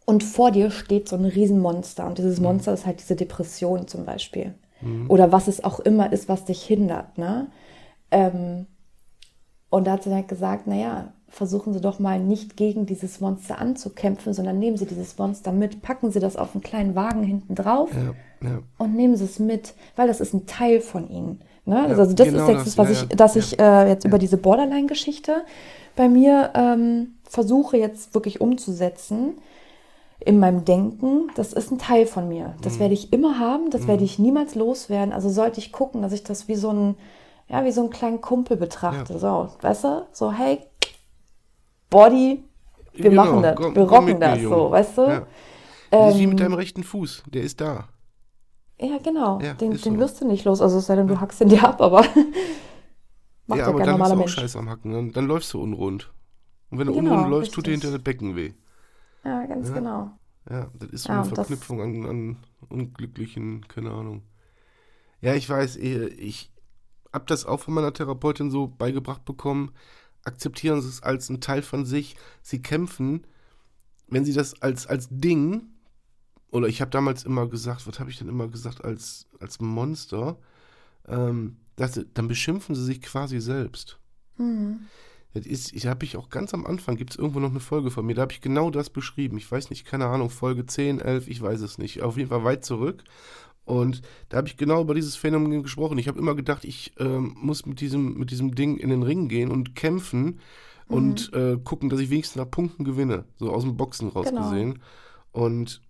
B: und vor dir steht so ein Riesenmonster. Und dieses Monster ist halt diese Depression zum Beispiel. Oder was es auch immer ist, was dich hindert. Ne? Ähm, und da hat sie halt gesagt, naja, versuchen Sie doch mal nicht gegen dieses Monster anzukämpfen, sondern nehmen Sie dieses Monster mit, packen Sie das auf einen kleinen Wagen hinten drauf
A: Ja, ja.
B: und nehmen Sie es mit, weil das ist ein Teil von Ihnen. Ne? also das
A: genau
B: ist jetzt
A: das,
B: was
A: ja,
B: ich,
A: ja,
B: dass
A: ja.
B: ich äh, jetzt über diese Borderline-Geschichte bei mir ähm, versuche jetzt wirklich umzusetzen in meinem Denken. Das ist ein Teil von mir. Das
A: Mhm.
B: werde ich immer haben, das werde ich niemals loswerden. Also sollte ich gucken, dass ich das wie so ein, ja, wie so einen kleinen Kumpel betrachte. So, weißt du? So, hey, Body, wir
A: Genau,
B: machen das,
A: komm-
B: wir
A: komm
B: rocken
A: mir,
B: das,
A: Junge.
B: so, weißt du?
A: Ja. Das ist wie
B: Ähm,
A: mit deinem rechten Fuß, der ist da.
B: Ja, genau.
A: Ja,
B: den
A: ist
B: den
A: so.
B: wirst du nicht los. Also es sei denn, du hackst ihn dir ab, aber macht ja,
A: ja, aber
B: kein
A: dann
B: normaler
A: du auch
B: Mensch.
A: Scheiß am Hacken, dann, dann läufst du unrund. Und wenn du
B: Genau,
A: unrund läufst, tut dir
B: richtig.
A: hinter das Becken weh.
B: Ja, ganz
A: Ja.
B: genau.
A: Ja, das ist so
B: Ja,
A: eine Verknüpfung an, an unglücklichen, keine Ahnung. Ja, ich weiß, eh, ich hab das auch von meiner Therapeutin so beigebracht bekommen. Akzeptieren Sie es als ein Teil von sich. Sie kämpfen, wenn Sie das als, als Ding, oder ich habe damals immer gesagt, was habe ich denn immer gesagt, als, als Monster, ähm, das, dann beschimpfen Sie sich quasi selbst.
B: Mhm.
A: Das ist, ich habe ich auch ganz am Anfang, gibt es irgendwo noch eine Folge von mir, da habe ich genau das beschrieben. Ich weiß nicht, keine Ahnung, Folge 10, 11, ich weiß es nicht. Auf jeden Fall weit zurück. Und da habe ich genau über dieses Phänomen gesprochen. Ich habe immer gedacht, ich ähm, muss mit diesem, mit diesem Ding in den Ring gehen und kämpfen und äh, gucken, dass ich wenigstens nach Punkten gewinne. So aus dem Boxen raus
B: Genau.
A: gesehen. Und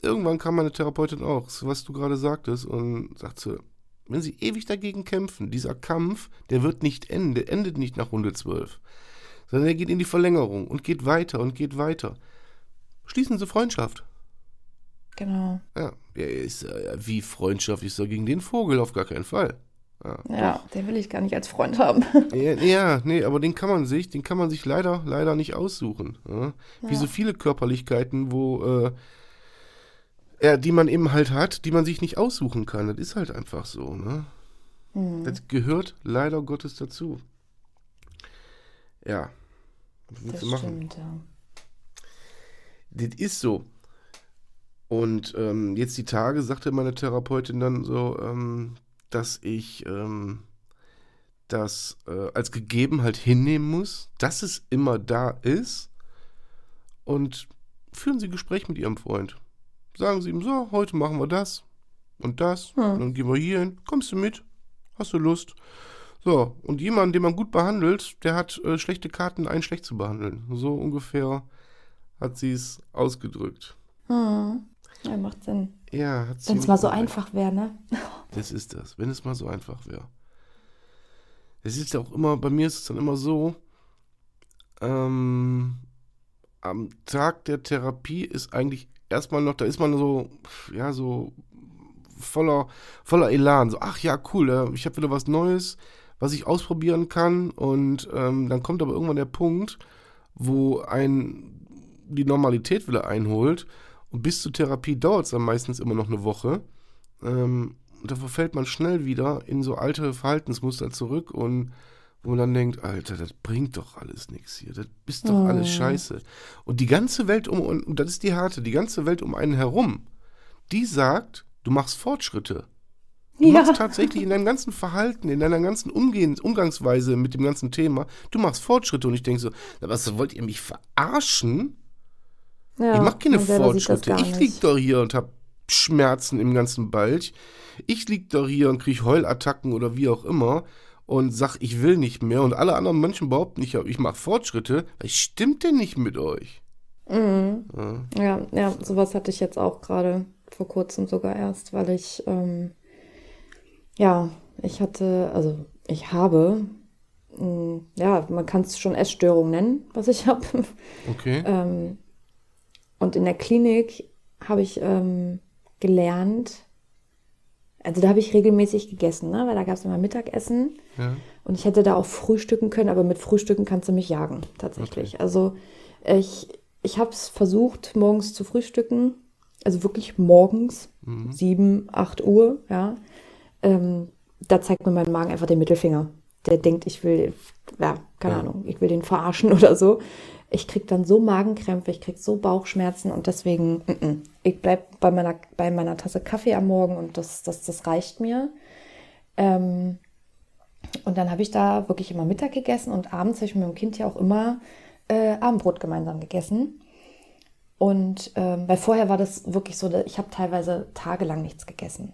A: irgendwann kam meine Therapeutin auch, so was du gerade sagtest, und sagte, wenn sie ewig dagegen kämpfen, dieser Kampf, der wird nicht enden, der endet nicht nach Runde 12, sondern er geht in die Verlängerung und geht weiter und geht weiter. Schließen Sie Freundschaft.
B: Genau.
A: Ja, ja ist, äh, wie Freundschaft ist da gegen den Vogel auf gar keinen Fall. Ja,
B: Ja, den will ich gar nicht als Freund haben.
A: Ja, ja, nee, aber den kann man sich, den kann man sich leider, leider nicht aussuchen. Ja? Wie so viele Körperlichkeiten, wo, äh, ja, die man eben halt hat, die man sich nicht aussuchen kann. Das ist halt einfach so, ne? Das gehört leider Gottes dazu. Ja. Was willst
B: Das
A: du machen?
B: stimmt, ja.
A: Das ist so. Und ähm, jetzt die Tage sagte meine Therapeutin dann so, ähm, dass ich ähm, das äh, als gegeben halt hinnehmen muss, dass es immer da ist. Und führen Sie Gespräch mit Ihrem Freund. Sagen Sie ihm so, heute machen wir das und das. Und dann gehen wir hier hin. Kommst du mit? Hast du Lust? So, und jemand, den man gut behandelt, der hat äh, schlechte Karten, einen schlecht zu behandeln. So ungefähr hat sie es ausgedrückt.
B: Ja, macht Sinn.
A: Ja, hat
B: Wenn es mal so einfach wäre, ne?
A: Das ist das, wenn es mal so einfach wäre. Es ist ja auch immer, bei mir ist es dann immer so, ähm, am Tag der Therapie ist eigentlich erstmal noch, da ist man so, ja, so voller, voller Elan. So, ach ja, cool, äh, ich habe wieder was Neues, was ich ausprobieren kann. Und ähm, dann kommt aber irgendwann der Punkt, wo ein die Normalität wieder einholt. Und bis zur Therapie dauert es dann meistens immer noch eine Woche. Ähm, und da verfällt man schnell wieder in so alte Verhaltensmuster zurück und wo man dann denkt, Alter, das bringt doch alles nichts hier. Das ist doch alles scheiße. Und die ganze Welt um, und das ist die harte, die ganze Welt um einen herum, die sagt, du machst Fortschritte. Du
B: Ja.
A: machst tatsächlich in deinem ganzen Verhalten, in deiner ganzen Umgehens, Umgangsweise mit dem ganzen Thema, du machst Fortschritte. Und ich denke so, was wollt ihr mich verarschen?
B: Ja,
A: ich mache keine Fortschritte. Ich lieg doch hier und hab Schmerzen im ganzen Balch. Ich lieg doch hier und krieg Heulattacken oder wie auch immer und sag, ich will nicht mehr. Und alle anderen Menschen behaupten, ich, ich mache Fortschritte. Was stimmt denn nicht mit euch?
B: Ja, ja, sowas hatte ich jetzt auch gerade vor kurzem sogar erst, weil ich, ähm, ja, ich hatte, also ich habe, mh, ja, man kann es schon Essstörung nennen, was ich habe.
A: Okay.
B: Ähm, und in der Klinik habe ich ähm, gelernt, also da habe ich regelmäßig gegessen, ne? weil da gab es immer Mittagessen.
A: ja.
B: Und ich hätte da auch frühstücken können, aber mit Frühstücken kannst du mich jagen, tatsächlich. Also ich, ich habe es versucht, morgens zu frühstücken. Also wirklich morgens,
A: Mhm.
B: 7, 8 Uhr, ja. Ähm, da zeigt mir mein Magen einfach den Mittelfinger. Der denkt, ich will, ja, keine
A: Ja.
B: Ahnung, ich will den verarschen oder so. Ich krieg dann so Magenkrämpfe, ich krieg so Bauchschmerzen und deswegen, mm -mm. ich bleib bei meiner, bei meiner Tasse Kaffee am Morgen und das, das, das reicht mir. Ähm, und dann habe ich da wirklich immer Mittag gegessen und abends habe ich mit dem Kind ja auch immer äh, Abendbrot gemeinsam gegessen. Und ähm, weil vorher war das wirklich so, ich habe teilweise tagelang nichts gegessen.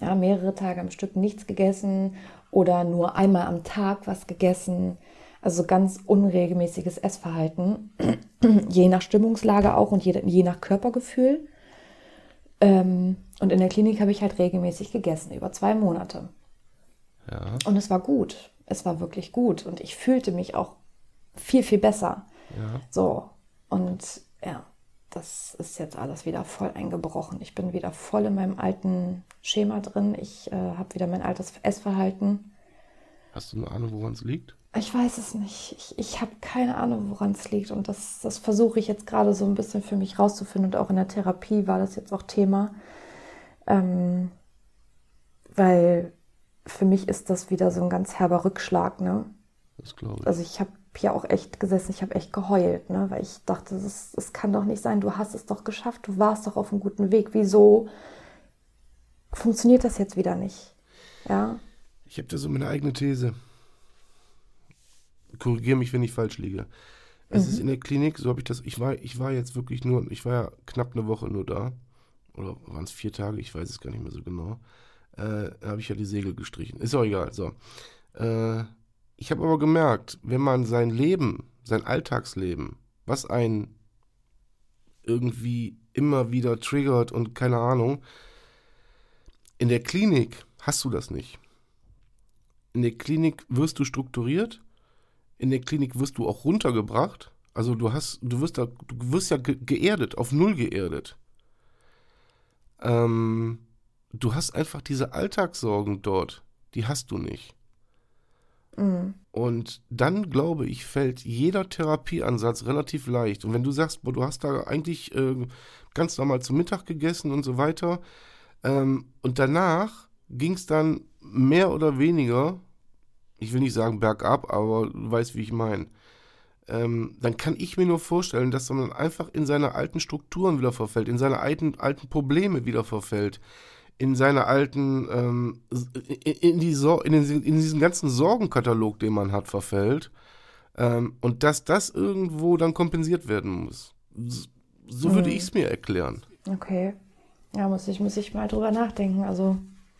B: Ja, mehrere Tage am Stück nichts gegessen oder nur einmal am Tag was gegessen. Also ganz unregelmäßiges Essverhalten, je nach Stimmungslage auch und je, je nach Körpergefühl. Ähm, und in der Klinik habe ich halt regelmäßig gegessen, über zwei Monate.
A: Ja.
B: Und es war gut. Es war wirklich gut. Und ich fühlte mich auch viel, viel besser.
A: Ja.
B: So. Und ja, das ist jetzt alles wieder voll eingebrochen. Ich bin wieder voll in meinem alten Schema drin. Ich äh, habe wieder mein altes Essverhalten.
A: Hast du eine Ahnung, woran es liegt?
B: Ich weiß es nicht. Ich, ich habe keine Ahnung, woran es liegt. Und das, das versuche ich jetzt gerade so ein bisschen für mich rauszufinden. Und auch in der Therapie war das jetzt auch Thema. Ähm, weil für mich ist das wieder so ein ganz herber Rückschlag. Ne?
A: Das glaube ich.
B: Also ich habe hier auch echt gesessen, ich habe echt geheult, ne? weil ich dachte, das, das kann doch nicht sein, du hast es doch geschafft, du warst doch auf einem guten Weg. Wieso funktioniert das jetzt wieder nicht? Ja,
A: Ich habe da so meine eigene These. Korrigiere mich, wenn ich falsch liege. Es ist in der Klinik, so habe ich das. Ich war, ich war jetzt wirklich nur, ich war ja knapp eine Woche nur da. Oder waren es vier Tage? Ich weiß es gar nicht mehr so genau. Äh, da habe ich ja die Segel gestrichen. Ist auch egal. So. Äh, ich habe aber gemerkt, wenn man sein Leben, sein Alltagsleben, was einen irgendwie immer wieder triggert und keine Ahnung, in der Klinik hast du das nicht. In der Klinik wirst du strukturiert, in der Klinik wirst du auch runtergebracht. Also du hast, du wirst da, du wirst ja ge geerdet, auf null geerdet. Ähm, du hast einfach diese Alltagssorgen dort die hast du nicht. Und dann, glaube ich, fällt jeder Therapieansatz relativ leicht. Und wenn du sagst, boah, du hast da eigentlich äh, ganz normal zu Mittag gegessen und so weiter, ähm, und danach ging es dann mehr oder weniger, ich will nicht sagen bergab, aber du weißt, wie ich meine. Ähm, dann kann ich mir nur vorstellen, dass man einfach in seine alten Strukturen wieder verfällt, in seine alten, alten Probleme wieder verfällt in seiner alten, ähm, in, die Sor in, den, in, diesen ganzen Sorgenkatalog, den man hat, verfällt. Ähm, und dass das irgendwo dann kompensiert werden muss. So würde hm. ich es mir erklären.
B: Okay. Ja, muss ich, muss ich mal drüber nachdenken. Also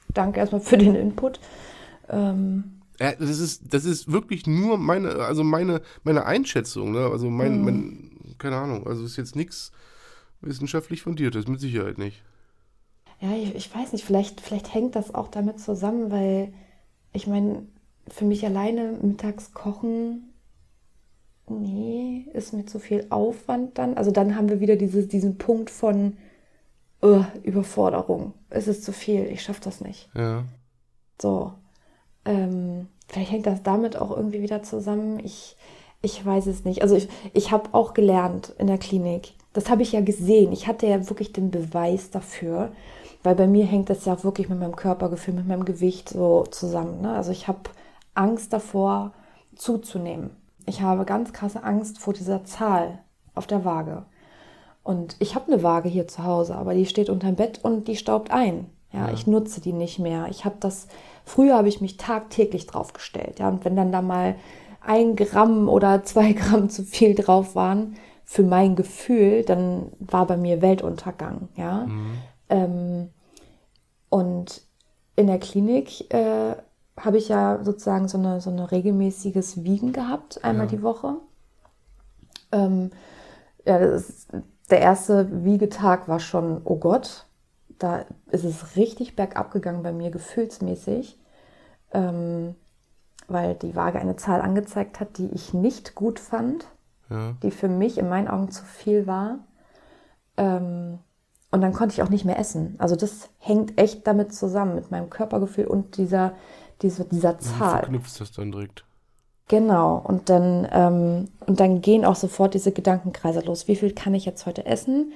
B: danke erstmal für den Input. Ähm.
A: Ja, das ist, das ist wirklich nur meine, also meine, meine Einschätzung, ne? Also mein, hm. mein keine Ahnung, also ist jetzt nichts wissenschaftlich fundiertes, mit Sicherheit nicht.
B: Ja, ich, ich weiß nicht, vielleicht, vielleicht hängt das auch damit zusammen, weil ich meine, für mich alleine mittags kochen, nee, ist mir zu viel Aufwand dann. Also dann haben wir wieder dieses, diesen Punkt von uh, Überforderung. Es ist zu viel, ich schaffe das nicht.
A: Ja.
B: So. Ähm, vielleicht hängt das damit auch irgendwie wieder zusammen. Ich, ich weiß es nicht. Also ich, ich habe auch gelernt in der Klinik. Das habe ich ja gesehen. Ich hatte ja wirklich den Beweis dafür. Weil bei mir hängt das ja auch wirklich mit meinem Körpergefühl, mit meinem Gewicht so zusammen. Ne? Also ich habe Angst davor, zuzunehmen. Ich habe ganz krasse Angst vor dieser Zahl auf der Waage. Und ich habe eine Waage hier zu Hause, aber die steht unterm Bett und die staubt ein. Ja, ja. ich nutze die nicht mehr. Ich habe das, früher habe ich mich tagtäglich draufgestellt. Ja, und wenn dann da mal ein Gramm oder zwei Gramm zu viel drauf waren, für mein Gefühl, dann war bei mir Weltuntergang. Ja, mhm. Ähm, und in der Klinik äh, habe ich ja sozusagen so eine, so eine regelmäßiges Wiegen gehabt, einmal ja. die Woche. Ähm, ja, ist, der erste Wiegetag war schon, oh Gott, da ist es richtig bergab gegangen bei mir, gefühlsmäßig, ähm, weil die Waage eine Zahl angezeigt hat, die ich nicht gut fand, ja. die für mich in meinen Augen zu viel war. Ähm, und dann konnte ich auch nicht mehr essen. Also das hängt echt damit zusammen, mit meinem Körpergefühl und dieser, dieser, dieser Zahl.
A: Verknüpft das dann direkt.
B: Genau. Und dann, ähm, und dann gehen auch sofort diese Gedankenkreise los. Wie viel kann ich jetzt heute essen?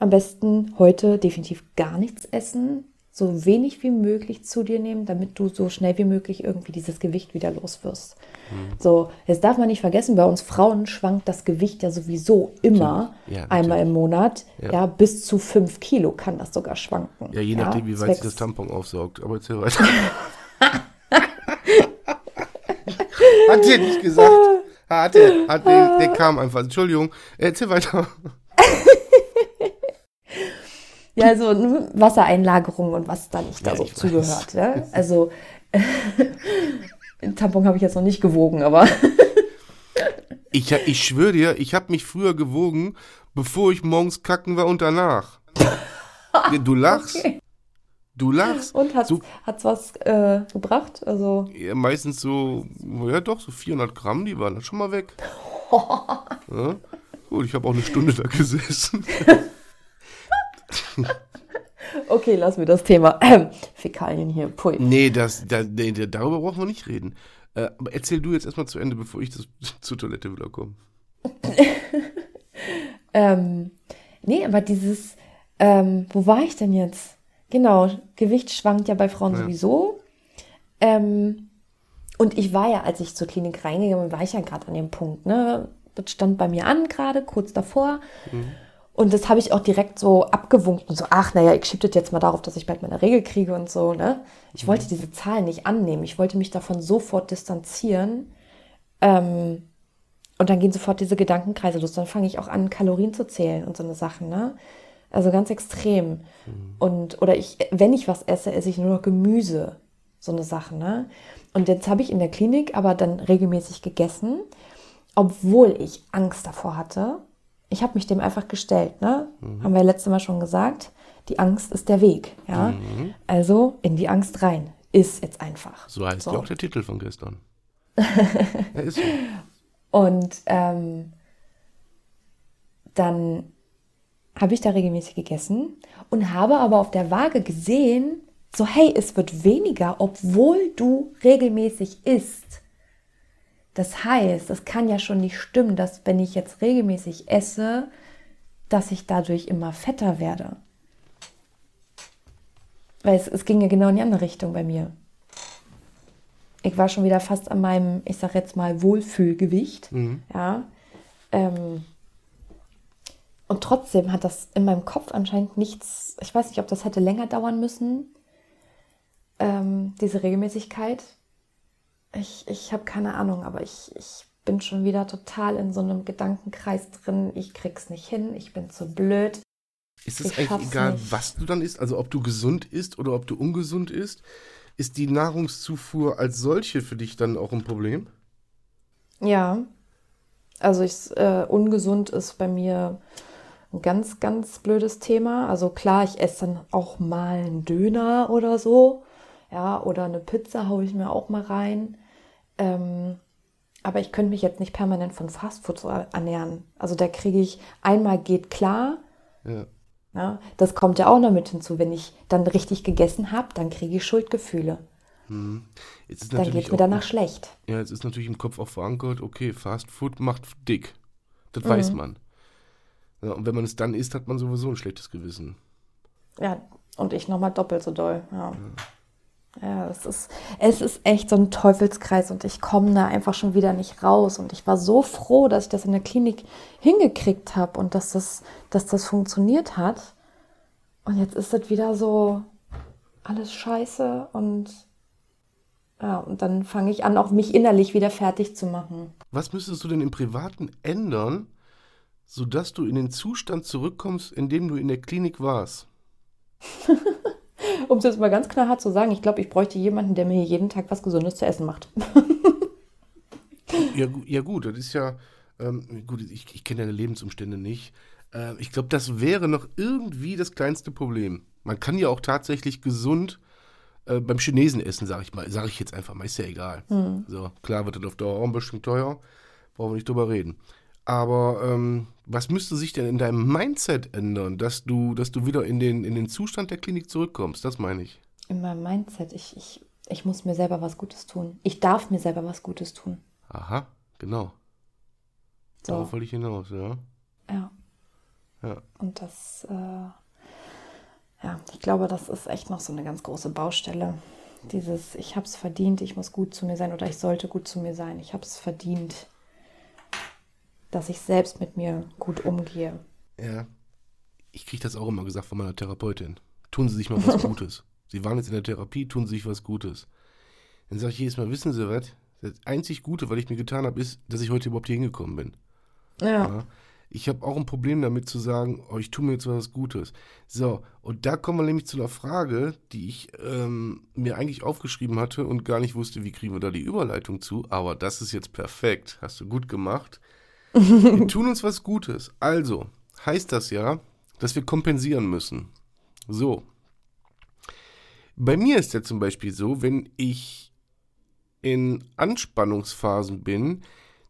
B: Am besten heute definitiv gar nichts essen so wenig wie möglich zu dir nehmen, damit du so schnell wie möglich irgendwie dieses Gewicht wieder los wirst. Mhm. So, jetzt darf man nicht vergessen, bei uns Frauen schwankt das Gewicht ja sowieso immer ja, einmal im Monat. Ja. ja. bis zu fünf Kilo kann das sogar schwanken.
A: Ja, je nachdem, wie weit sich das Tampon aufsaugt. Aber erzähl weiter. hat dir nicht gesagt. Hat er, hat der, der kam einfach. Entschuldigung, erzähl weiter.
B: Ja, so Wassereinlagerung und was da nicht da so zugehört. Ja? Also Tampon habe ich jetzt noch nicht gewogen, aber.
A: ich, ich schwöre dir, ich habe mich früher gewogen, bevor ich morgens kacken war und danach. Du lachst. Okay. Du lachst.
B: Und hat es so, was äh, gebracht? Also
A: ja, meistens so, ja doch, so 400 Gramm, die waren dann schon mal weg. ja? Gut, ich habe auch eine Stunde da gesessen.
B: okay, lassen wir das Thema ähm, Fäkalien hier. Pui.
A: Nee, das, da, nee, darüber brauchen wir nicht reden. Äh, aber erzähl du jetzt erstmal zu Ende, bevor ich das, zur Toilette wieder komme.
B: ähm, nee, aber dieses, ähm, wo war ich denn jetzt? Genau, Gewicht schwankt ja bei Frauen ja. sowieso. Ähm, und ich war ja, als ich zur Klinik reingegangen bin, war ich ja gerade an dem Punkt, ne? Das stand bei mir an, gerade kurz davor. Mhm. Und das habe ich auch direkt so abgewunken und so, ach naja, ich schiebe das jetzt mal darauf, dass ich bald meine Regel kriege und so. Ne? Ich mhm. wollte diese Zahlen nicht annehmen. Ich wollte mich davon sofort distanzieren. Ähm, und dann gehen sofort diese Gedankenkreise los. Dann fange ich auch an, Kalorien zu zählen und so eine Sachen. Ne? Also ganz extrem. Mhm. Und, oder ich, wenn ich was esse, esse ich nur noch Gemüse. So eine Sache. Ne? Und jetzt habe ich in der Klinik aber dann regelmäßig gegessen, obwohl ich Angst davor hatte ich habe mich dem einfach gestellt. Ne? Mhm. Haben wir letztes Mal schon gesagt. Die Angst ist der Weg. Ja? Mhm. Also in die Angst rein. Ist jetzt einfach.
A: So heißt so. ja auch der Titel von gestern.
B: ja, ist so. Und ähm, dann habe ich da regelmäßig gegessen und habe aber auf der Waage gesehen, So, hey, es wird weniger, obwohl du regelmäßig isst. Das heißt, es kann ja schon nicht stimmen, dass wenn ich jetzt regelmäßig esse, dass ich dadurch immer fetter werde. Weil es, es ging ja genau in die andere Richtung bei mir. Ich war schon wieder fast an meinem, ich sag jetzt mal, Wohlfühlgewicht.
A: Mhm.
B: Ja. Ähm, und trotzdem hat das in meinem Kopf anscheinend nichts, ich weiß nicht, ob das hätte länger dauern müssen, ähm, diese Regelmäßigkeit. Ich, ich habe keine Ahnung, aber ich, ich bin schon wieder total in so einem Gedankenkreis drin. Ich krieg's nicht hin, ich bin zu blöd.
A: Ist es
B: Ich
A: eigentlich egal,
B: nicht.
A: was du dann isst? Also ob du gesund isst oder ob du ungesund isst? Ist die Nahrungszufuhr als solche für dich dann auch ein Problem?
B: Ja, also ich, äh, ungesund ist bei mir ein ganz, ganz blödes Thema. Also klar, ich esse dann auch mal einen Döner oder so. Ja, oder eine Pizza haue ich mir auch mal rein. Ähm, aber ich könnte mich jetzt nicht permanent von Fastfood so ernähren. Also da kriege ich einmal geht klar.
A: Ja.
B: Ja, das kommt ja auch noch mit hinzu. Wenn ich dann richtig gegessen habe, dann kriege ich Schuldgefühle.
A: Ist
B: Dann geht es mir danach schlecht.
A: Ja, jetzt ist natürlich im Kopf auch verankert, okay, Fast Food macht dick. Das
B: Mhm.
A: weiß man. Ja, und wenn man es dann isst, hat man sowieso ein schlechtes Gewissen.
B: Ja, und ich nochmal doppelt so doll. Ja. Ja, es ist, es ist echt so ein Teufelskreis und ich komme da einfach schon wieder nicht raus. Und ich war so froh, dass ich das in der Klinik hingekriegt habe und dass das, dass das funktioniert hat. Und jetzt ist es wieder so alles scheiße und ja, und dann fange ich an, auch mich innerlich wieder fertig zu machen.
A: Was müsstest du denn im Privaten ändern, sodass du in den Zustand zurückkommst, in dem du in der Klinik warst?
B: Um es jetzt mal ganz knallhart zu sagen, ich glaube, ich bräuchte jemanden, der mir hier jeden Tag was Gesundes zu essen macht.
A: Ja, ja gut, das ist ja, ähm, gut, ich, ich kenne deine Lebensumstände nicht. Äh, ich glaube, das wäre noch irgendwie das kleinste Problem. Man kann ja auch tatsächlich gesund äh, beim Chinesen essen, sage ich mal, sage ich jetzt einfach mal, ist ja egal. So, klar wird das auf Dauer auch ein bisschen teuer, brauchen wir nicht drüber reden. Aber ähm, was müsste sich denn in deinem Mindset ändern, dass du, dass du wieder in den, in den Zustand der Klinik zurückkommst? Das meine ich.
B: In meinem Mindset, ich, ich, ich muss mir selber was Gutes tun. Ich darf mir selber was Gutes tun.
A: Aha, genau.
B: So,
A: Darauf wollte ich hinaus, ja.
B: ja.
A: Ja.
B: Und das, äh, ja, ich glaube, das ist echt noch so eine ganz große Baustelle. Dieses, ich habe es verdient, ich muss gut zu mir sein oder ich sollte gut zu mir sein. Ich habe es verdient, dass ich selbst mit mir gut umgehe.
A: Ja. Ich kriege das auch immer gesagt von meiner Therapeutin. Tun Sie sich mal was Gutes. Sie waren jetzt in der Therapie, tun Sie sich was Gutes. Dann sage ich jedes Mal, wissen Sie was? Das einzig Gute, was ich mir getan habe, ist, dass ich heute überhaupt hier hingekommen bin.
B: Ja.
A: Ja. Ich habe auch ein Problem damit zu sagen, oh, ich tue mir jetzt was Gutes. So, und da kommen wir nämlich zu einer Frage, die ich ähm, mir eigentlich aufgeschrieben hatte und gar nicht wusste, wie kriegen wir da die Überleitung zu. Aber das ist jetzt perfekt. Hast du gut gemacht. Wir tun uns was Gutes. Also, heißt das ja, dass wir kompensieren müssen. So. Bei mir ist ja zum Beispiel so, wenn ich in Anspannungsphasen bin,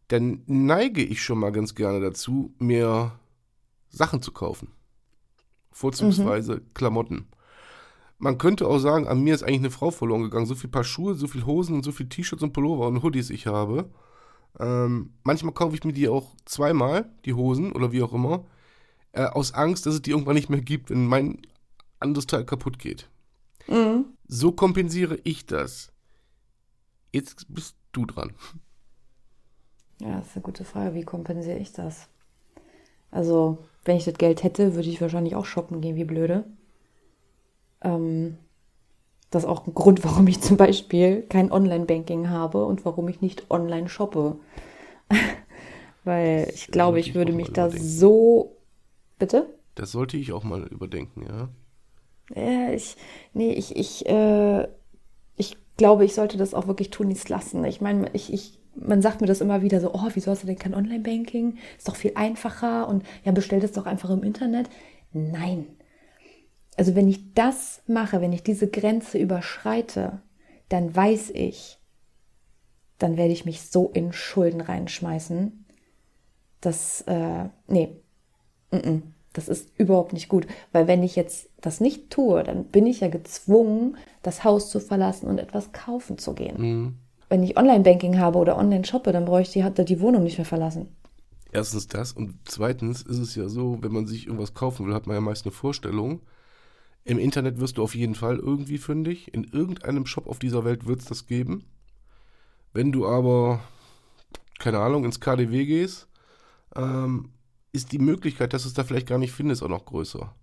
A: dann neige ich schon mal ganz gerne dazu, mir Sachen zu kaufen. Vorzugsweise Klamotten. Man könnte auch sagen, an mir ist eigentlich eine Frau verloren gegangen. So viel Paar Schuhe, so viel Hosen und so viel T-Shirts und Pullover und Hoodies ich habe. Ähm, manchmal kaufe ich mir die auch zweimal, die Hosen oder wie auch immer, äh, aus Angst, dass es die irgendwann nicht mehr gibt, wenn mein anderes Teil kaputt geht.
B: Mhm.
A: So kompensiere ich das. Jetzt bist du dran.
B: Ja, das ist eine gute Frage. Wie kompensiere ich das? Also, wenn ich das Geld hätte, würde ich wahrscheinlich auch shoppen gehen, wie blöde. Ähm, das ist auch ein Grund, warum ich zum Beispiel kein Online-Banking habe und warum ich nicht online shoppe. Weil ich glaube, ich würde mich da
A: überdenken.
B: so. Bitte?
A: Das sollte ich auch mal überdenken, ja.
B: Ja, ich, nee, ich, ich, äh, ich glaube, ich sollte das auch wirklich tun, nichts lassen. Ich meine, ich, ich, man sagt mir das immer wieder so, oh, wieso hast du denn kein Online-Banking? Ist doch viel einfacher und ja, bestell das doch einfach im Internet. Nein. Also wenn ich das mache, wenn ich diese Grenze überschreite, dann weiß ich, dann werde ich mich so in Schulden reinschmeißen, dass, äh, nee, Mm-mm. Das ist überhaupt nicht gut, weil wenn ich jetzt das nicht tue, dann bin ich ja gezwungen, das Haus zu verlassen und etwas kaufen zu gehen.
A: Mhm.
B: Wenn ich Online-Banking habe oder online shoppe, dann brauche ich die, die Wohnung nicht mehr verlassen.
A: Erstens das und zweitens ist es ja so, wenn man sich irgendwas kaufen will, hat man ja meist eine Vorstellung. Im Internet wirst du auf jeden Fall irgendwie fündig. In irgendeinem Shop auf dieser Welt wird es das geben. Wenn du aber, keine Ahnung, ins KDW gehst, ähm, ist die Möglichkeit, dass du es da vielleicht gar nicht findest, auch noch größer.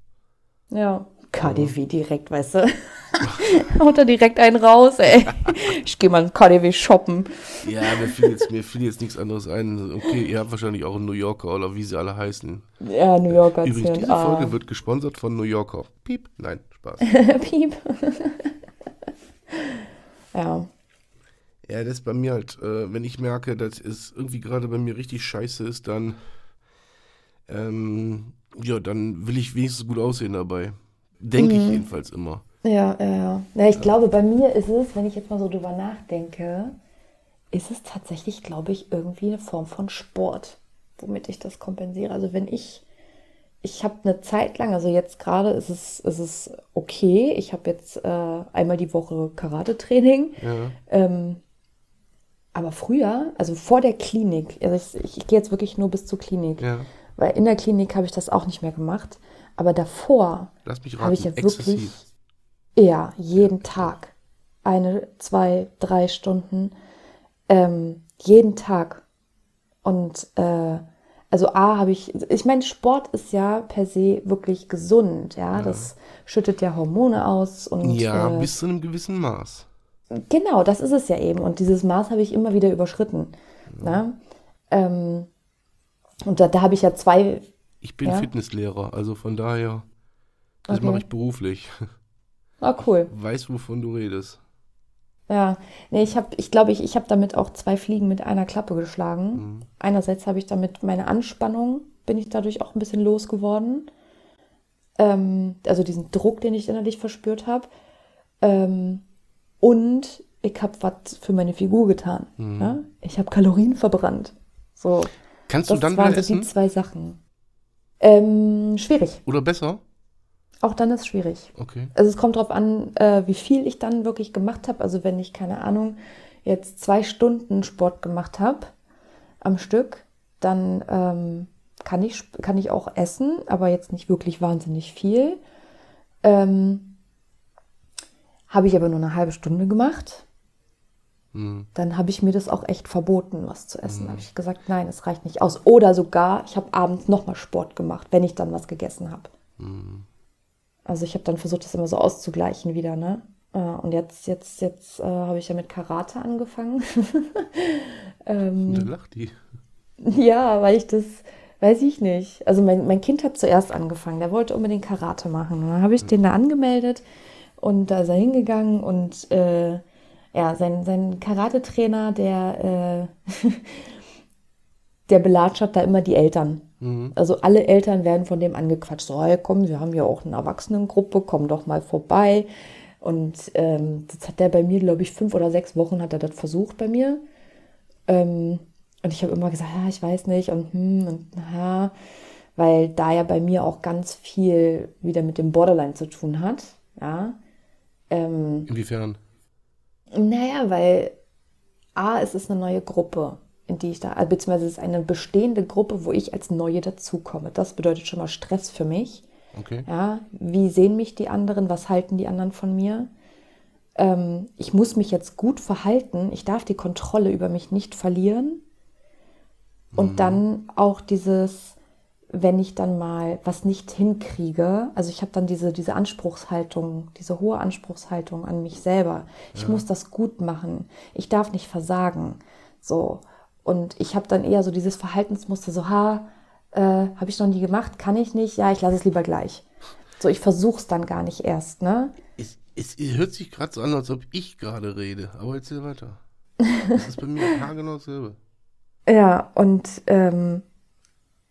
B: Ja, KDW direkt, weißt du. Haut da direkt einen raus, ey. Ich gehe mal in KDW shoppen.
A: Ja, mir fiel, jetzt, mir fiel jetzt nichts anderes ein. Okay, ihr habt wahrscheinlich auch einen New Yorker oder wie sie alle heißen.
B: Ja, New Yorker.
A: Übrigens, diese
B: ah.
A: Folge wird gesponsert von New Yorker. Piep. Nein, Spaß.
B: Piep. ja.
A: Ja, das ist bei mir halt, äh, wenn ich merke, dass es irgendwie gerade bei mir richtig scheiße ist, dann, ähm, ja, dann will ich wenigstens gut aussehen dabei. Denke ich jedenfalls immer.
B: Ja, ja, ja. Ich glaube, bei mir ist es, wenn ich jetzt mal so drüber nachdenke, ist es tatsächlich, glaube ich, irgendwie eine Form von Sport, womit ich das kompensiere. Also wenn ich, ich habe eine Zeit lang, also jetzt gerade ist es, ist es okay. Ich habe jetzt äh, einmal die Woche Karate-Training.
A: Ja.
B: Ähm, aber früher, also vor der Klinik, also ich, ich gehe jetzt wirklich nur bis zur Klinik,
A: Ja.
B: weil in der Klinik habe ich das auch nicht mehr gemacht. Aber davor habe ich ja wirklich,
A: exzessiv.
B: ja, jeden Tag eine, zwei, drei Stunden, ähm, jeden Tag. Und äh, also A habe ich, ich meine, Sport ist ja per se wirklich gesund, ja, das schüttet ja Hormone aus und
A: Ja,
B: äh,
A: bis zu einem gewissen Maß.
B: Genau, das ist es ja eben. Und dieses Maß habe ich immer wieder überschritten. Ne? Ähm, und da, da habe ich ja zwei.
A: Ich bin
B: Ja.
A: Fitnesslehrer, also von daher, das
B: Okay.
A: mache ich beruflich.
B: Ah, cool.
A: Weiß, wovon du redest.
B: Ja, nee, ich habe, ich glaube, ich, ich habe damit auch zwei Fliegen mit einer Klappe geschlagen. Einerseits habe ich damit meine Anspannung, bin ich dadurch auch ein bisschen losgeworden. Ähm, also diesen Druck, den ich innerlich verspürt habe. Ähm, und ich habe was für meine Figur getan. Ja? Ich habe Kalorien verbrannt. So,
A: Kannst
B: das
A: du dann
B: waren
A: wieder
B: so die
A: essen?
B: zwei Sachen. Ähm, schwierig.
A: Oder besser?
B: Auch dann ist schwierig.
A: Okay.
B: Also es kommt darauf an, äh, wie viel ich dann wirklich gemacht habe. Also wenn ich, keine Ahnung, jetzt zwei Stunden Sport gemacht habe am Stück, dann ähm, kann, ich, kann ich auch essen, aber jetzt nicht wirklich wahnsinnig viel. Ähm, habe ich aber nur eine halbe Stunde gemacht.
A: Hm.
B: Dann habe ich mir das auch echt verboten, was zu essen. Habe ich gesagt, nein, es reicht nicht aus. Oder sogar, ich habe abends nochmal Sport gemacht, wenn ich dann was gegessen habe. Also ich habe dann versucht, das immer so auszugleichen wieder, ne? Äh, Und jetzt, jetzt, jetzt äh, habe ich ja mit Karate angefangen.
A: Und dann lacht die.
B: ja, weil ich das, weiß ich nicht. Also mein, mein Kind hat zuerst angefangen, der wollte unbedingt Karate machen. Und dann habe ich den da angemeldet und da ist er hingegangen und äh, ja, sein, sein Karate-Trainer, der, äh, der belatschert da immer die Eltern. Also alle Eltern werden von dem angequatscht. So, hey, komm, wir haben ja auch eine Erwachsenengruppe, komm doch mal vorbei. Und ähm, das hat der bei mir, glaube ich, fünf oder sechs Wochen hat er das versucht bei mir. Ähm, und ich habe immer gesagt, ja, ich weiß nicht und hm und na, weil da ja bei mir auch ganz viel wieder mit dem Borderline zu tun hat. Ja. Ähm,
A: Inwiefern?
B: Naja, weil A, es ist eine neue Gruppe, in die ich da, also beziehungsweise es ist eine bestehende Gruppe, wo ich als Neue dazukomme. Das bedeutet schon mal Stress für mich.
A: Okay.
B: Ja, wie sehen mich die anderen? Was halten die anderen von mir? Ähm, ich muss mich jetzt gut verhalten. Ich darf die Kontrolle über mich nicht verlieren. Und dann auch dieses, wenn ich dann mal was nicht hinkriege, also ich habe dann diese, diese Anspruchshaltung, diese hohe Anspruchshaltung an mich selber. Ich muss das gut machen. Ich darf nicht versagen. So. Und ich habe dann eher so dieses Verhaltensmuster, so, ha, äh, habe ich noch nie gemacht, kann ich nicht, ja, ich lasse es lieber gleich. So, ich versuche es dann gar nicht erst, ne?
A: Es, es, hört sich gerade so an, als ob ich gerade rede. Aber erzähl weiter. Das ist bei mir haargenau dasselbe.
B: Ja, und, ähm,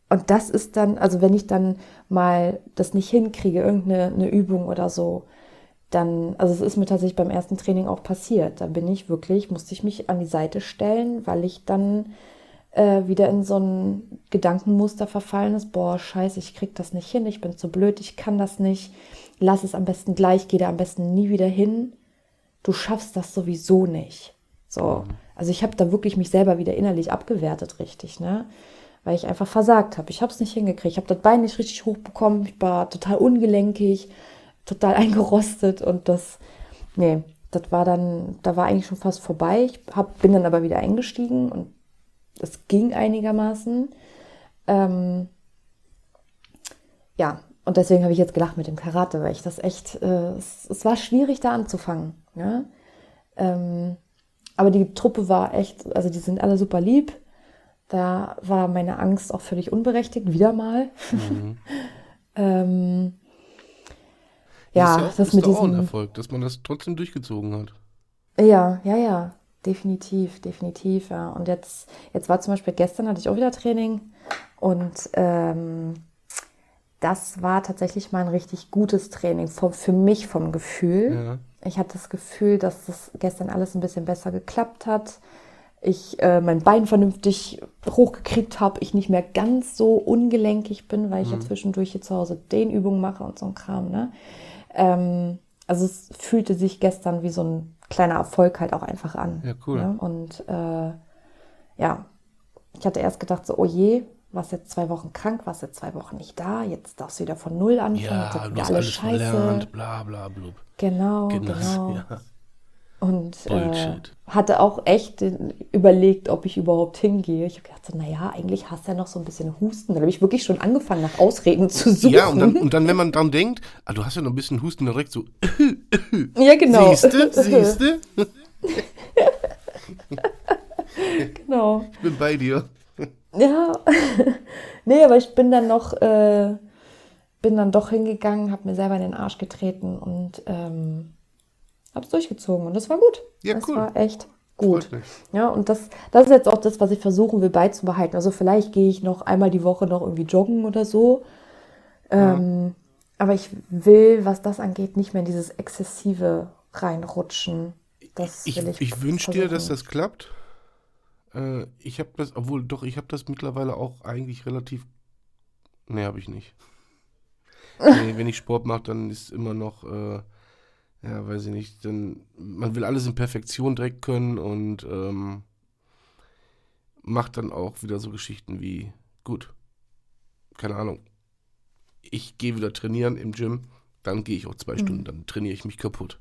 B: und das ist dann, also wenn ich dann mal das nicht hinkriege, irgendeine eine Übung oder so, dann, also es ist mir tatsächlich beim ersten Training auch passiert. Da bin ich wirklich, musste ich mich an die Seite stellen, weil ich dann äh, wieder in so ein Gedankenmuster verfallen ist, boah, scheiße, ich krieg das nicht hin, ich bin zu blöd, ich kann das nicht. lass es am besten gleich, geh da am besten nie wieder hin. Du schaffst das sowieso nicht. So, also ich habe da wirklich mich selber wieder innerlich abgewertet, richtig, ne? Weil ich einfach versagt habe. Ich habe es nicht hingekriegt. Ich habe das Bein nicht richtig hochbekommen. Ich war total ungelenkig, total eingerostet und das, nee, das war dann, da war eigentlich schon fast vorbei. Ich hab, bin dann aber wieder eingestiegen und es ging einigermaßen. Ähm, ja, und deswegen habe ich jetzt gelacht mit dem Karate, weil ich das echt, äh, es, es, war schwierig da anzufangen. Ja? Ähm, aber die Truppe war echt, also die sind alle super lieb. Da war meine Angst auch völlig unberechtigt, wieder mal. Mhm. ähm, ja,
A: das, ist, ja, das ist mit diesem ein Erfolg, dass man das trotzdem durchgezogen hat.
B: Ja, ja, ja, definitiv, definitiv, ja. Und jetzt, jetzt war zum Beispiel gestern hatte ich auch wieder Training und ähm, das war tatsächlich mal ein richtig gutes Training vom, für mich vom Gefühl. Ja. Ich hatte das Gefühl, dass das gestern alles ein bisschen besser geklappt hat. Ich äh, mein Bein vernünftig hochgekriegt habe, ich nicht mehr ganz so ungelenkig bin, weil ich mhm. ja zwischendurch hier zu Hause Dehnübungen mache und so ein Kram. Ne? Ähm, also es fühlte sich gestern wie so ein kleiner Erfolg halt auch einfach an.
A: Ja, cool. Ne?
B: Und äh, ja, ich hatte erst gedacht, so, oh je, warst jetzt zwei Wochen krank, warst jetzt zwei Wochen nicht da, jetzt darfst du wieder von Null anfangen,
A: ja,
B: jetzt
A: wieder alles scheiße. Verlernt, bla bla
B: blub. Genau, genau. genau. Ja. Und äh, hatte auch echt überlegt, ob ich überhaupt hingehe. Ich habe gedacht, so, naja, eigentlich hast du ja noch so ein bisschen Husten. Dann habe ich wirklich schon angefangen, nach Ausreden zu suchen.
A: Ja, und dann, und dann wenn man dann denkt, ah, du hast ja noch ein bisschen Husten, dann direkt so.
B: ja, genau.
A: Siehste, siehste.
B: genau.
A: Ich bin bei dir.
B: Ja, nee, aber ich bin dann noch, äh, bin dann doch hingegangen, habe mir selber in den Arsch getreten und ähm, habe es durchgezogen und das war gut.
A: Ja,
B: das
A: cool.
B: war echt gut. Ja, und das, das ist jetzt auch das, was ich versuchen will beizubehalten. Also vielleicht gehe ich noch einmal die Woche noch irgendwie joggen oder so. Ähm, ja. Aber ich will, was das angeht, nicht mehr in dieses exzessive reinrutschen. Das
A: ich, ich, ich wünsche dir, dass das klappt. Äh, ich habe das, obwohl doch, ich habe das mittlerweile auch eigentlich relativ. Nee, habe ich nicht. nee, wenn ich Sport mache, dann ist immer noch, äh, ja, weiß ich nicht, dann, man will alles in Perfektion direkt können und ähm, macht dann auch wieder so Geschichten wie, gut, keine Ahnung, ich gehe wieder trainieren im Gym, dann gehe ich auch zwei mhm. Stunden, dann trainiere ich mich kaputt.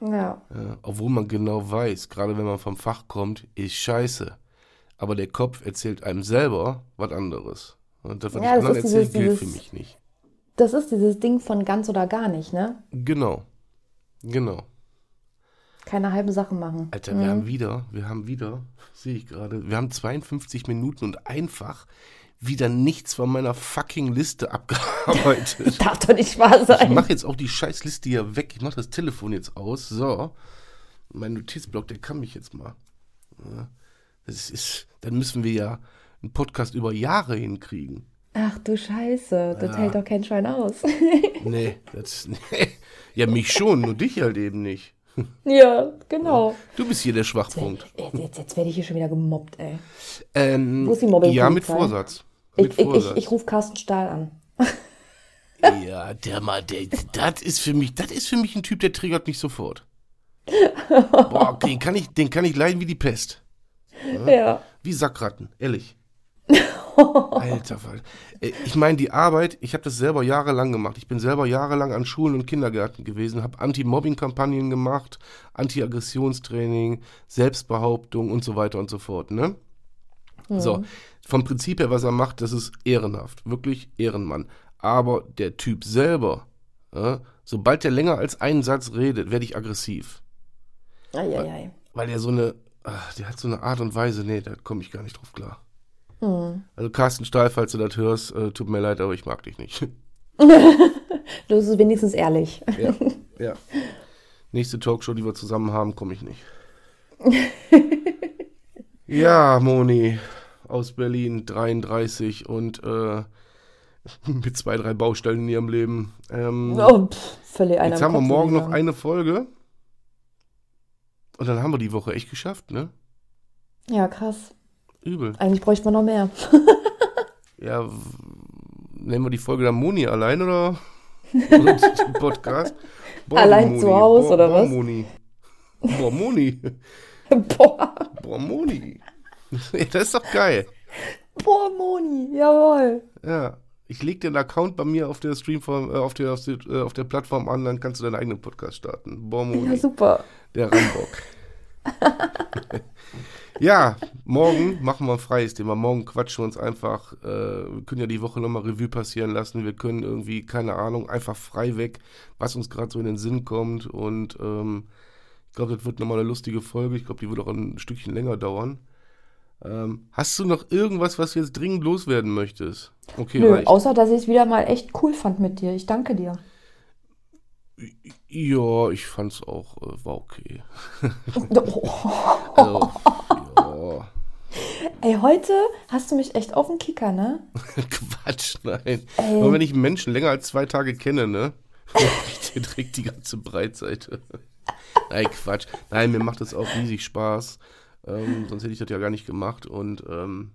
B: Ja.
A: ja. Obwohl man genau weiß, gerade wenn man vom Fach kommt, ist scheiße. Aber der Kopf erzählt einem selber was anderes. Und das, was ja, ich anderen erzähle, gilt für mich nicht.
B: Das ist dieses Ding von ganz oder gar nicht, ne?
A: Genau. Genau.
B: Keine halben Sachen machen.
A: Alter, mhm. wir haben wieder, wir haben wieder, sehe ich gerade, wir haben 52 Minuten und einfach wieder nichts von meiner fucking Liste abgearbeitet.
B: Darf doch nicht wahr sein.
A: Ich mache jetzt auch die scheiß Liste hier weg. Ich mache das Telefon jetzt aus. So. Mein Notizblock, der kann mich jetzt mal. Das ist, dann müssen wir ja einen Podcast über Jahre hinkriegen.
B: Ach du Scheiße, das ja. hält doch kein Schwein aus.
A: nee, das, nee. Ja, mich schon, nur dich halt eben nicht.
B: Ja, genau.
A: Du bist hier der Schwachpunkt.
B: Jetzt, jetzt, jetzt werde ich hier schon wieder gemobbt, ey.
A: Ähm, Wo ist die Mobbing? Ja, mit Vorsatz.
B: Ich, ich, ich, ich rufe Carsten Stahl an.
A: ja, der mal, der, das ist für mich, das ist für mich ein Typ, der triggert mich sofort. Boah, den kann ich, den kann ich leiden wie die Pest.
B: Ja. ja.
A: Wie Sackratten, ehrlich. Alter. Äh, ich meine, die Arbeit, ich habe das selber jahrelang gemacht. Ich bin selber jahrelang an Schulen und Kindergärten gewesen, habe Anti-Mobbing-Kampagnen gemacht, Anti-Aggressionstraining, Selbstbehauptung und so weiter und so fort. Ne? Mhm. So, vom Prinzip her, was er macht, das ist ehrenhaft, wirklich Ehrenmann. Aber der Typ selber, ja, sobald der länger als einen Satz redet, werde ich aggressiv.
B: Ei, ei, ei.
A: Weil er so eine, ach, der hat so eine Art und Weise, nee, da komme ich gar nicht drauf klar. Mhm. Also Carsten Stahl, falls du das hörst, äh, tut mir leid, aber ich mag dich nicht.
B: du bist wenigstens ehrlich.
A: Ja, ja. Nächste Talkshow, die wir zusammen haben, komme ich nicht. ja, Moni aus Berlin, 33 und äh, mit zwei, drei Baustellen in ihrem Leben. Ähm,
B: oh, pff, völlig
A: Jetzt haben wir morgen noch eine Folge. Und dann haben wir die Woche echt geschafft, ne?
B: Ja, krass.
A: Übel.
B: Eigentlich bräuchte man noch mehr.
A: ja, nennen wir die Folge dann Moni allein oder? Podcast.
B: Allein zu Haus, oder was?
A: Moni. Boah, Moni.
B: Boah,
A: Boah, Moni. Das ist doch geil.
B: boah, Moni, jawohl.
A: Ja. Ich leg den Account bei mir auf der Streamform, äh, auf der, auf der, äh, auf der Plattform an, dann kannst du deinen eigenen Podcast starten. Boah, Moni.
B: Ja, super.
A: Der Rambock. ja, morgen machen wir ein freies Thema. Morgen quatschen wir uns einfach. Äh, wir können ja die Woche nochmal Revue passieren lassen. Wir können irgendwie, keine Ahnung, einfach frei weg, was uns gerade so in den Sinn kommt. Und ähm, ich glaube, das wird nochmal eine lustige Folge. Ich glaube, die wird auch ein Stückchen länger dauern. Ähm, hast du noch irgendwas, was du jetzt dringend loswerden möchtest? Okay,
B: Nö,
A: reicht.
B: außer dass ich es wieder mal echt cool fand mit dir. Ich danke dir.
A: Ja, ich fand's auch, äh, war okay.
B: Oh.
A: Also, ja.
B: Ey, heute hast du mich echt auf den Kicker, ne?
A: Quatsch, nein.
B: Ey.
A: Nur wenn ich einen Menschen länger als zwei Tage kenne, ne? Der trägt die ganze Breitseite. Nein, Quatsch. Nein, mir macht das auch riesig Spaß. Ähm, sonst hätte ich das ja gar nicht gemacht. Und ähm,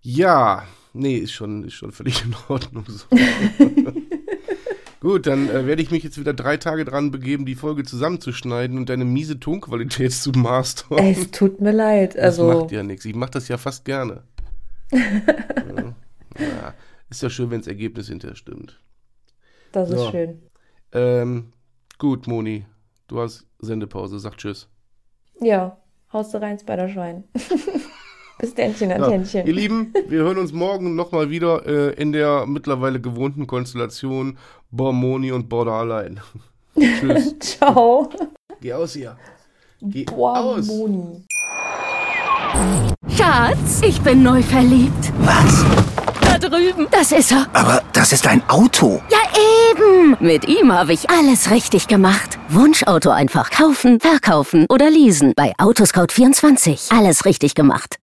A: ja, nee, ist schon, ist schon völlig in Ordnung so. Gut, dann äh, werde ich mich jetzt wieder drei Tage dran begeben, die Folge zusammenzuschneiden und deine miese Tonqualität zu mastern.
B: Es tut mir leid.
A: Das
B: Also,
A: macht ja nichts. Ich mache das ja fast gerne. ja. Ist ja schön, wenn das Ergebnis hinterher stimmt.
B: das ist
A: Ja.
B: schön.
A: Ähm, gut, Moni. Du hast Sendepause. Sag Tschüss.
B: Ja, haust du rein, Spider-Schwein. Bis Dännchen an
A: Ja.
B: Händchen.
A: Ihr Lieben, wir hören uns morgen nochmal wieder äh, in der mittlerweile gewohnten Konstellation Bor Moni und Border allein. Tschüss.
B: Ciao.
A: Geh aus hier. Geh
B: Boah,
A: aus.
B: Moni.
C: Schatz, ich bin neu verliebt.
D: Was?
C: Da drüben. Das ist er.
D: Aber das ist ein Auto.
C: Ja, eben. Mit ihm habe ich alles richtig gemacht. Wunschauto einfach kaufen, verkaufen oder leasen. Bei Autoscout24. Alles richtig gemacht.